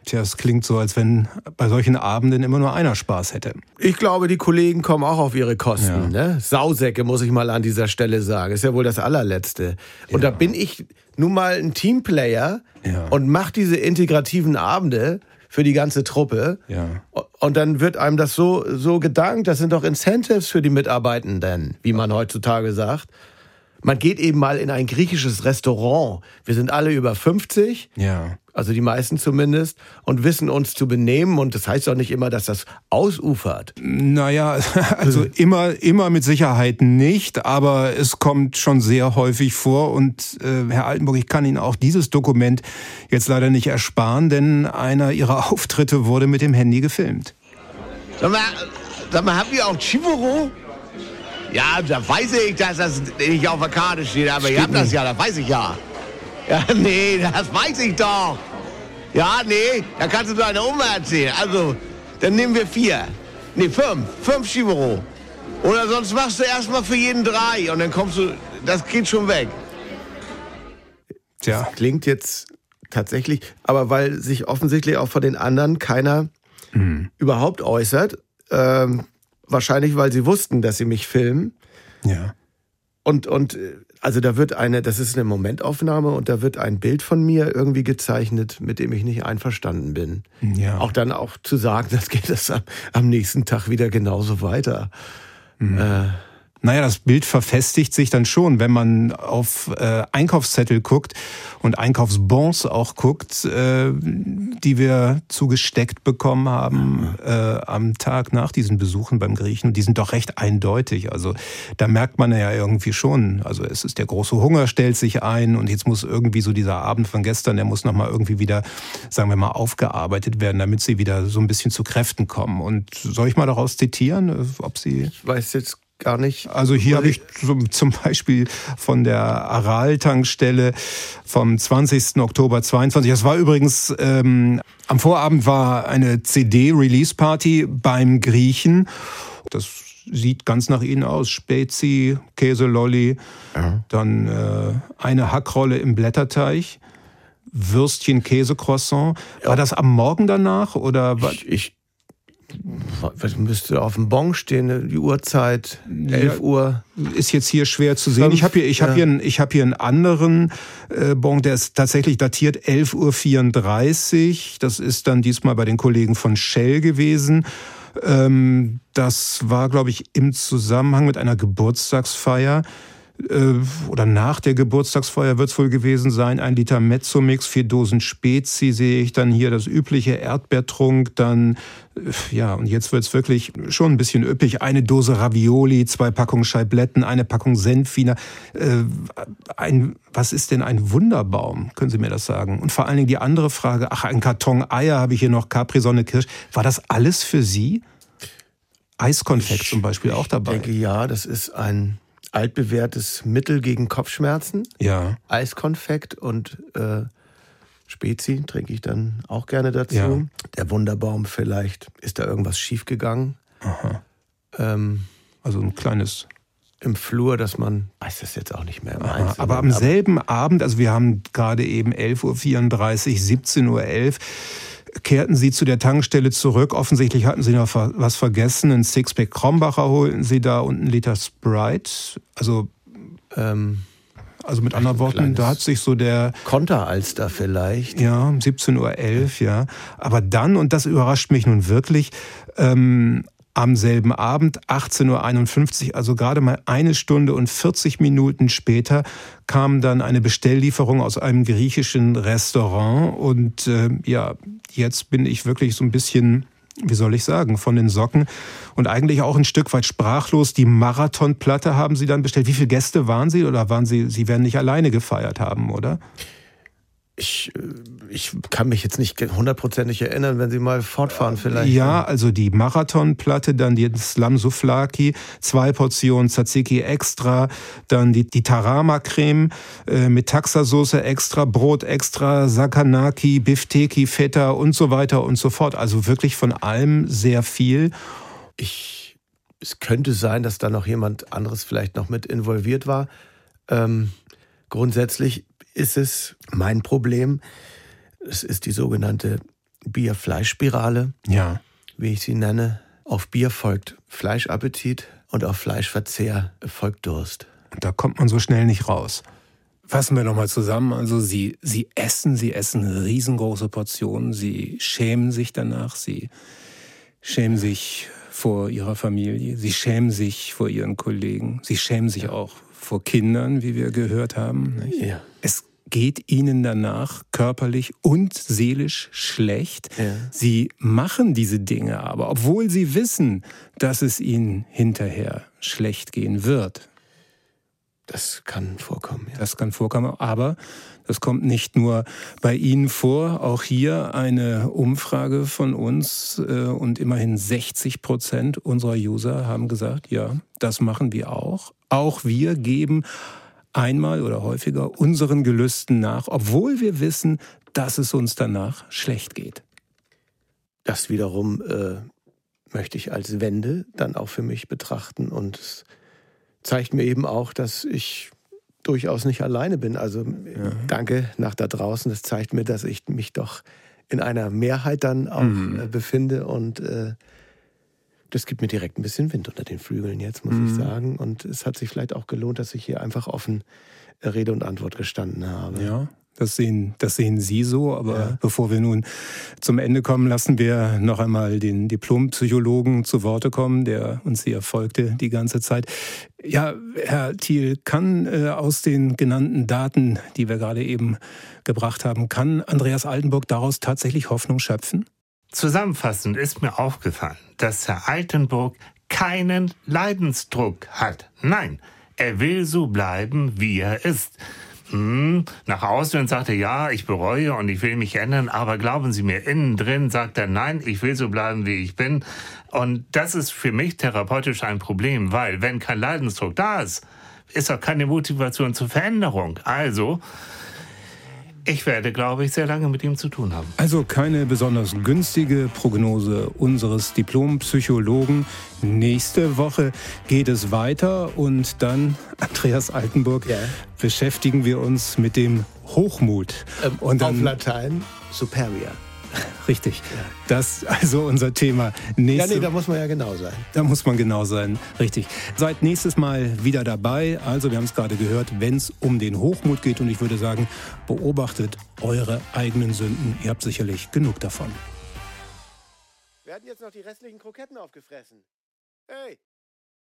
Tja, es klingt so, als wenn bei solchen Abenden immer nur einer Spaß hätte. Ich glaube, die Kollegen kommen auch auf ihre Kosten. Ne? Sausäcke, muss ich mal an dieser Stelle sagen. Ist ja wohl das allerletzte. Und da bin ich nun mal ein Teamplayer und mache diese integrativen Abende für die ganze Truppe. Ja. Und dann wird einem das so, so gedankt, das sind doch Incentives für die Mitarbeitenden, wie man heutzutage sagt. Man geht eben mal in ein griechisches Restaurant. Wir sind alle über 50 Ja. Also die meisten zumindest, und wissen uns zu benehmen. Und das heißt auch nicht immer, dass das ausufert. Naja, also immer, immer mit Sicherheit nicht, aber es kommt schon sehr häufig vor. Und äh, Herr Altenburg, ich kann Ihnen auch dieses Dokument jetzt leider nicht ersparen, denn einer Ihrer Auftritte wurde mit dem Handy gefilmt. Sag mal, sag mal, habt ihr auch Chivoro? Ja, da weiß ich, dass das nicht auf der Karte steht, aber ihr habt das ja, das weiß ich ja. Ja, nee, das weiß ich doch. Ja, nee, da kannst du deiner Oma erzählen. Also, dann nehmen wir vier. Nee, fünf. Fünf Chivoro. Oder sonst machst du erstmal für jeden drei und dann kommst du, das geht schon weg. Tja. Klingt jetzt tatsächlich, aber weil sich offensichtlich auch von den anderen keiner überhaupt äußert. Ähm, wahrscheinlich, weil sie wussten, dass sie mich filmen. Ja. Und, und äh, also da wird eine, das ist eine Momentaufnahme und da wird ein Bild von mir irgendwie gezeichnet, mit dem ich nicht einverstanden bin. Ja. Auch dann auch zu sagen, das geht das am, am nächsten Tag wieder genauso weiter. Äh, Naja, das Bild verfestigt sich dann schon, wenn man auf äh, Einkaufszettel guckt und Einkaufsbons auch guckt, äh, die wir zugesteckt bekommen haben äh, am Tag nach diesen Besuchen beim Griechen. Und die sind doch recht eindeutig. Also da merkt man ja irgendwie schon, also es ist der große Hunger stellt sich ein und jetzt muss irgendwie so dieser Abend von gestern, der muss nochmal irgendwie wieder, sagen wir mal, aufgearbeitet werden, damit sie wieder so ein bisschen zu Kräften kommen. Und soll ich mal daraus zitieren, ob sie... Ich weiß jetzt gar nicht. Also hier habe ich zum, zum Beispiel von der Aral-Tankstelle vom 20. Oktober 22. Das war übrigens, ähm, am Vorabend war eine CD-Release-Party beim Griechen. Das sieht ganz nach Ihnen aus. Spezi, Käselolli, dann äh, eine Hackrolle im Blätterteig. Würstchen, Käsecroissant. War das am Morgen danach oder ich, ich was müsste auf dem Bon stehen, die Uhrzeit, 11 Uhr. Ist jetzt hier schwer zu sehen. Ich habe hier, ich Ja. hier, einen- ich habe hier einen anderen äh, Bon, der ist tatsächlich datiert 11.34 Uhr. Das ist dann diesmal bei den Kollegen von Shell gewesen. Ähm, das war, glaube ich, im Zusammenhang mit einer Geburtstagsfeier. Äh, oder nach der Geburtstagsfeier wird es wohl gewesen sein, ein Liter Mezzomix, vier Dosen Spezi sehe ich, dann hier das übliche Erdbeertrunk, dann, äh, ja, und jetzt wird es wirklich schon ein bisschen üppig, eine Dose Ravioli, zwei Packungen Scheibletten, eine Packung Senfwiener, äh, ein, was ist denn ein Wunderbaum? Können Sie mir das sagen? Und vor allen Dingen die andere Frage, ach, ein Karton Eier habe ich hier noch, Capri-Sonne, Kirsch, war das alles für Sie? Eiskonfekt zum Beispiel auch dabei. Ich denke, ja, das ist ein altbewährtes Mittel gegen Kopfschmerzen. Ja. Eiskonfekt und äh, Spezi trinke ich dann auch gerne dazu. Ja. Der Wunderbaum vielleicht. Ist da irgendwas schiefgegangen? Aha. Ähm, also ein kleines im Flur, dass man weiß das jetzt auch nicht mehr im Aha, aber am selben Abend, also wir haben gerade eben 11.34 Uhr, 17.11 Uhr, kehrten Sie zu der Tankstelle zurück. Offensichtlich hatten Sie noch was vergessen. Ein Sixpack Krombacher holten Sie da und ein Liter Sprite. Also, ähm, also mit anderen Worten, da hat sich so der Konteralster vielleicht. Ja, 17.11 Uhr, ja. Aber dann, und das überrascht mich nun wirklich, ähm, am selben Abend, 18.51 Uhr, also gerade mal eine Stunde und 40 Minuten später, kam dann eine Bestelllieferung aus einem griechischen Restaurant. Und äh, ja, jetzt bin ich wirklich so ein bisschen, wie soll ich sagen, von den Socken und eigentlich auch ein Stück weit sprachlos. Die Marathonplatte haben Sie dann bestellt. Wie viele Gäste waren Sie oder waren Sie, Sie werden nicht alleine gefeiert haben, oder? Ich, äh, ich kann mich jetzt nicht hundertprozentig erinnern, wenn Sie mal fortfahren vielleicht. Ja, also die Marathonplatte, dann die Slam Souflaki, zwei Portionen Tzatziki extra, dann die, die Tarama-Creme äh, mit Taxasoße extra, Brot extra, Sakanaki, Bifteki, Feta und so weiter und so fort. Also wirklich von allem sehr viel. Ich, es könnte sein, dass da noch jemand anderes vielleicht noch mit involviert war. Ähm, grundsätzlich ist es mein Problem. Es ist die sogenannte Bier-Fleisch-Spirale. Ja. Wie ich sie nenne. Auf Bier folgt Fleischappetit und auf Fleischverzehr folgt Durst. Da kommt man so schnell nicht raus. Fassen wir nochmal zusammen. Also Sie, Sie essen, Sie essen riesengroße Portionen, Sie schämen sich danach, Sie schämen sich vor Ihrer Familie, Sie schämen sich vor Ihren Kollegen, Sie schämen sich auch vor Kindern, wie wir gehört haben. Ja. Es geht Ihnen danach körperlich und seelisch schlecht. Ja. Sie machen diese Dinge aber, obwohl Sie wissen, dass es Ihnen hinterher schlecht gehen wird. Das kann vorkommen. Ja. Das kann vorkommen, aber das kommt nicht nur bei Ihnen vor. Auch hier eine Umfrage von uns äh, und immerhin 60 Prozent unserer User haben gesagt, ja, das machen wir auch. Auch wir geben einmal oder häufiger unseren Gelüsten nach, obwohl wir wissen, dass es uns danach schlecht geht. Das wiederum äh, möchte ich als Wende dann auch für mich betrachten und es zeigt mir eben auch, dass ich durchaus nicht alleine bin. Also danke nach da draußen. Das zeigt mir, dass ich mich doch in einer Mehrheit dann auch Mhm. äh, befinde und äh, das gibt mir direkt ein bisschen Wind unter den Flügeln jetzt, muss Mhm. ich sagen. Und es hat sich vielleicht auch gelohnt, dass ich hier einfach offen äh, Rede und Antwort gestanden habe. Ja, das sehen, das sehen Sie so. Aber bevor wir nun zum Ende kommen, lassen wir noch einmal den Diplompsychologen zu Worte kommen, der uns hier folgte die ganze Zeit. Ja, Herr Thiel, kann äh, aus den genannten Daten, die wir gerade eben gebracht haben, kann Andreas Altenburg daraus tatsächlich Hoffnung schöpfen? Zusammenfassend ist mir aufgefallen, dass Herr Altenburg keinen Leidensdruck hat. Nein, er will so bleiben, wie er ist. Hm, nach außen sagt er, ja, ich bereue und ich will mich ändern, aber glauben Sie mir, innen drin sagt er, nein, ich will so bleiben, wie ich bin. Und das ist für mich therapeutisch ein Problem, weil wenn kein Leidensdruck da ist, ist auch keine Motivation zur Veränderung. Also, ich werde, glaube ich, sehr lange mit ihm zu tun haben. Also keine besonders günstige Prognose unseres Diplompsychologen. Nächste Woche geht es weiter und dann, Andreas Altenburg, beschäftigen wir uns mit dem Hochmut. Ähm, und auf dann, Latein superior. richtig, das ist also unser Thema. Ja, Nächste nee, da muss man ja genau sein. da muss man genau sein. Richtig. Seid nächstes Mal wieder dabei. Also, wir haben es gerade gehört, wenn es um den Hochmut geht. Und ich würde sagen, beobachtet eure eigenen Sünden. Ihr habt sicherlich genug davon. Wir hatten jetzt noch die restlichen Kroketten aufgefressen. Hey!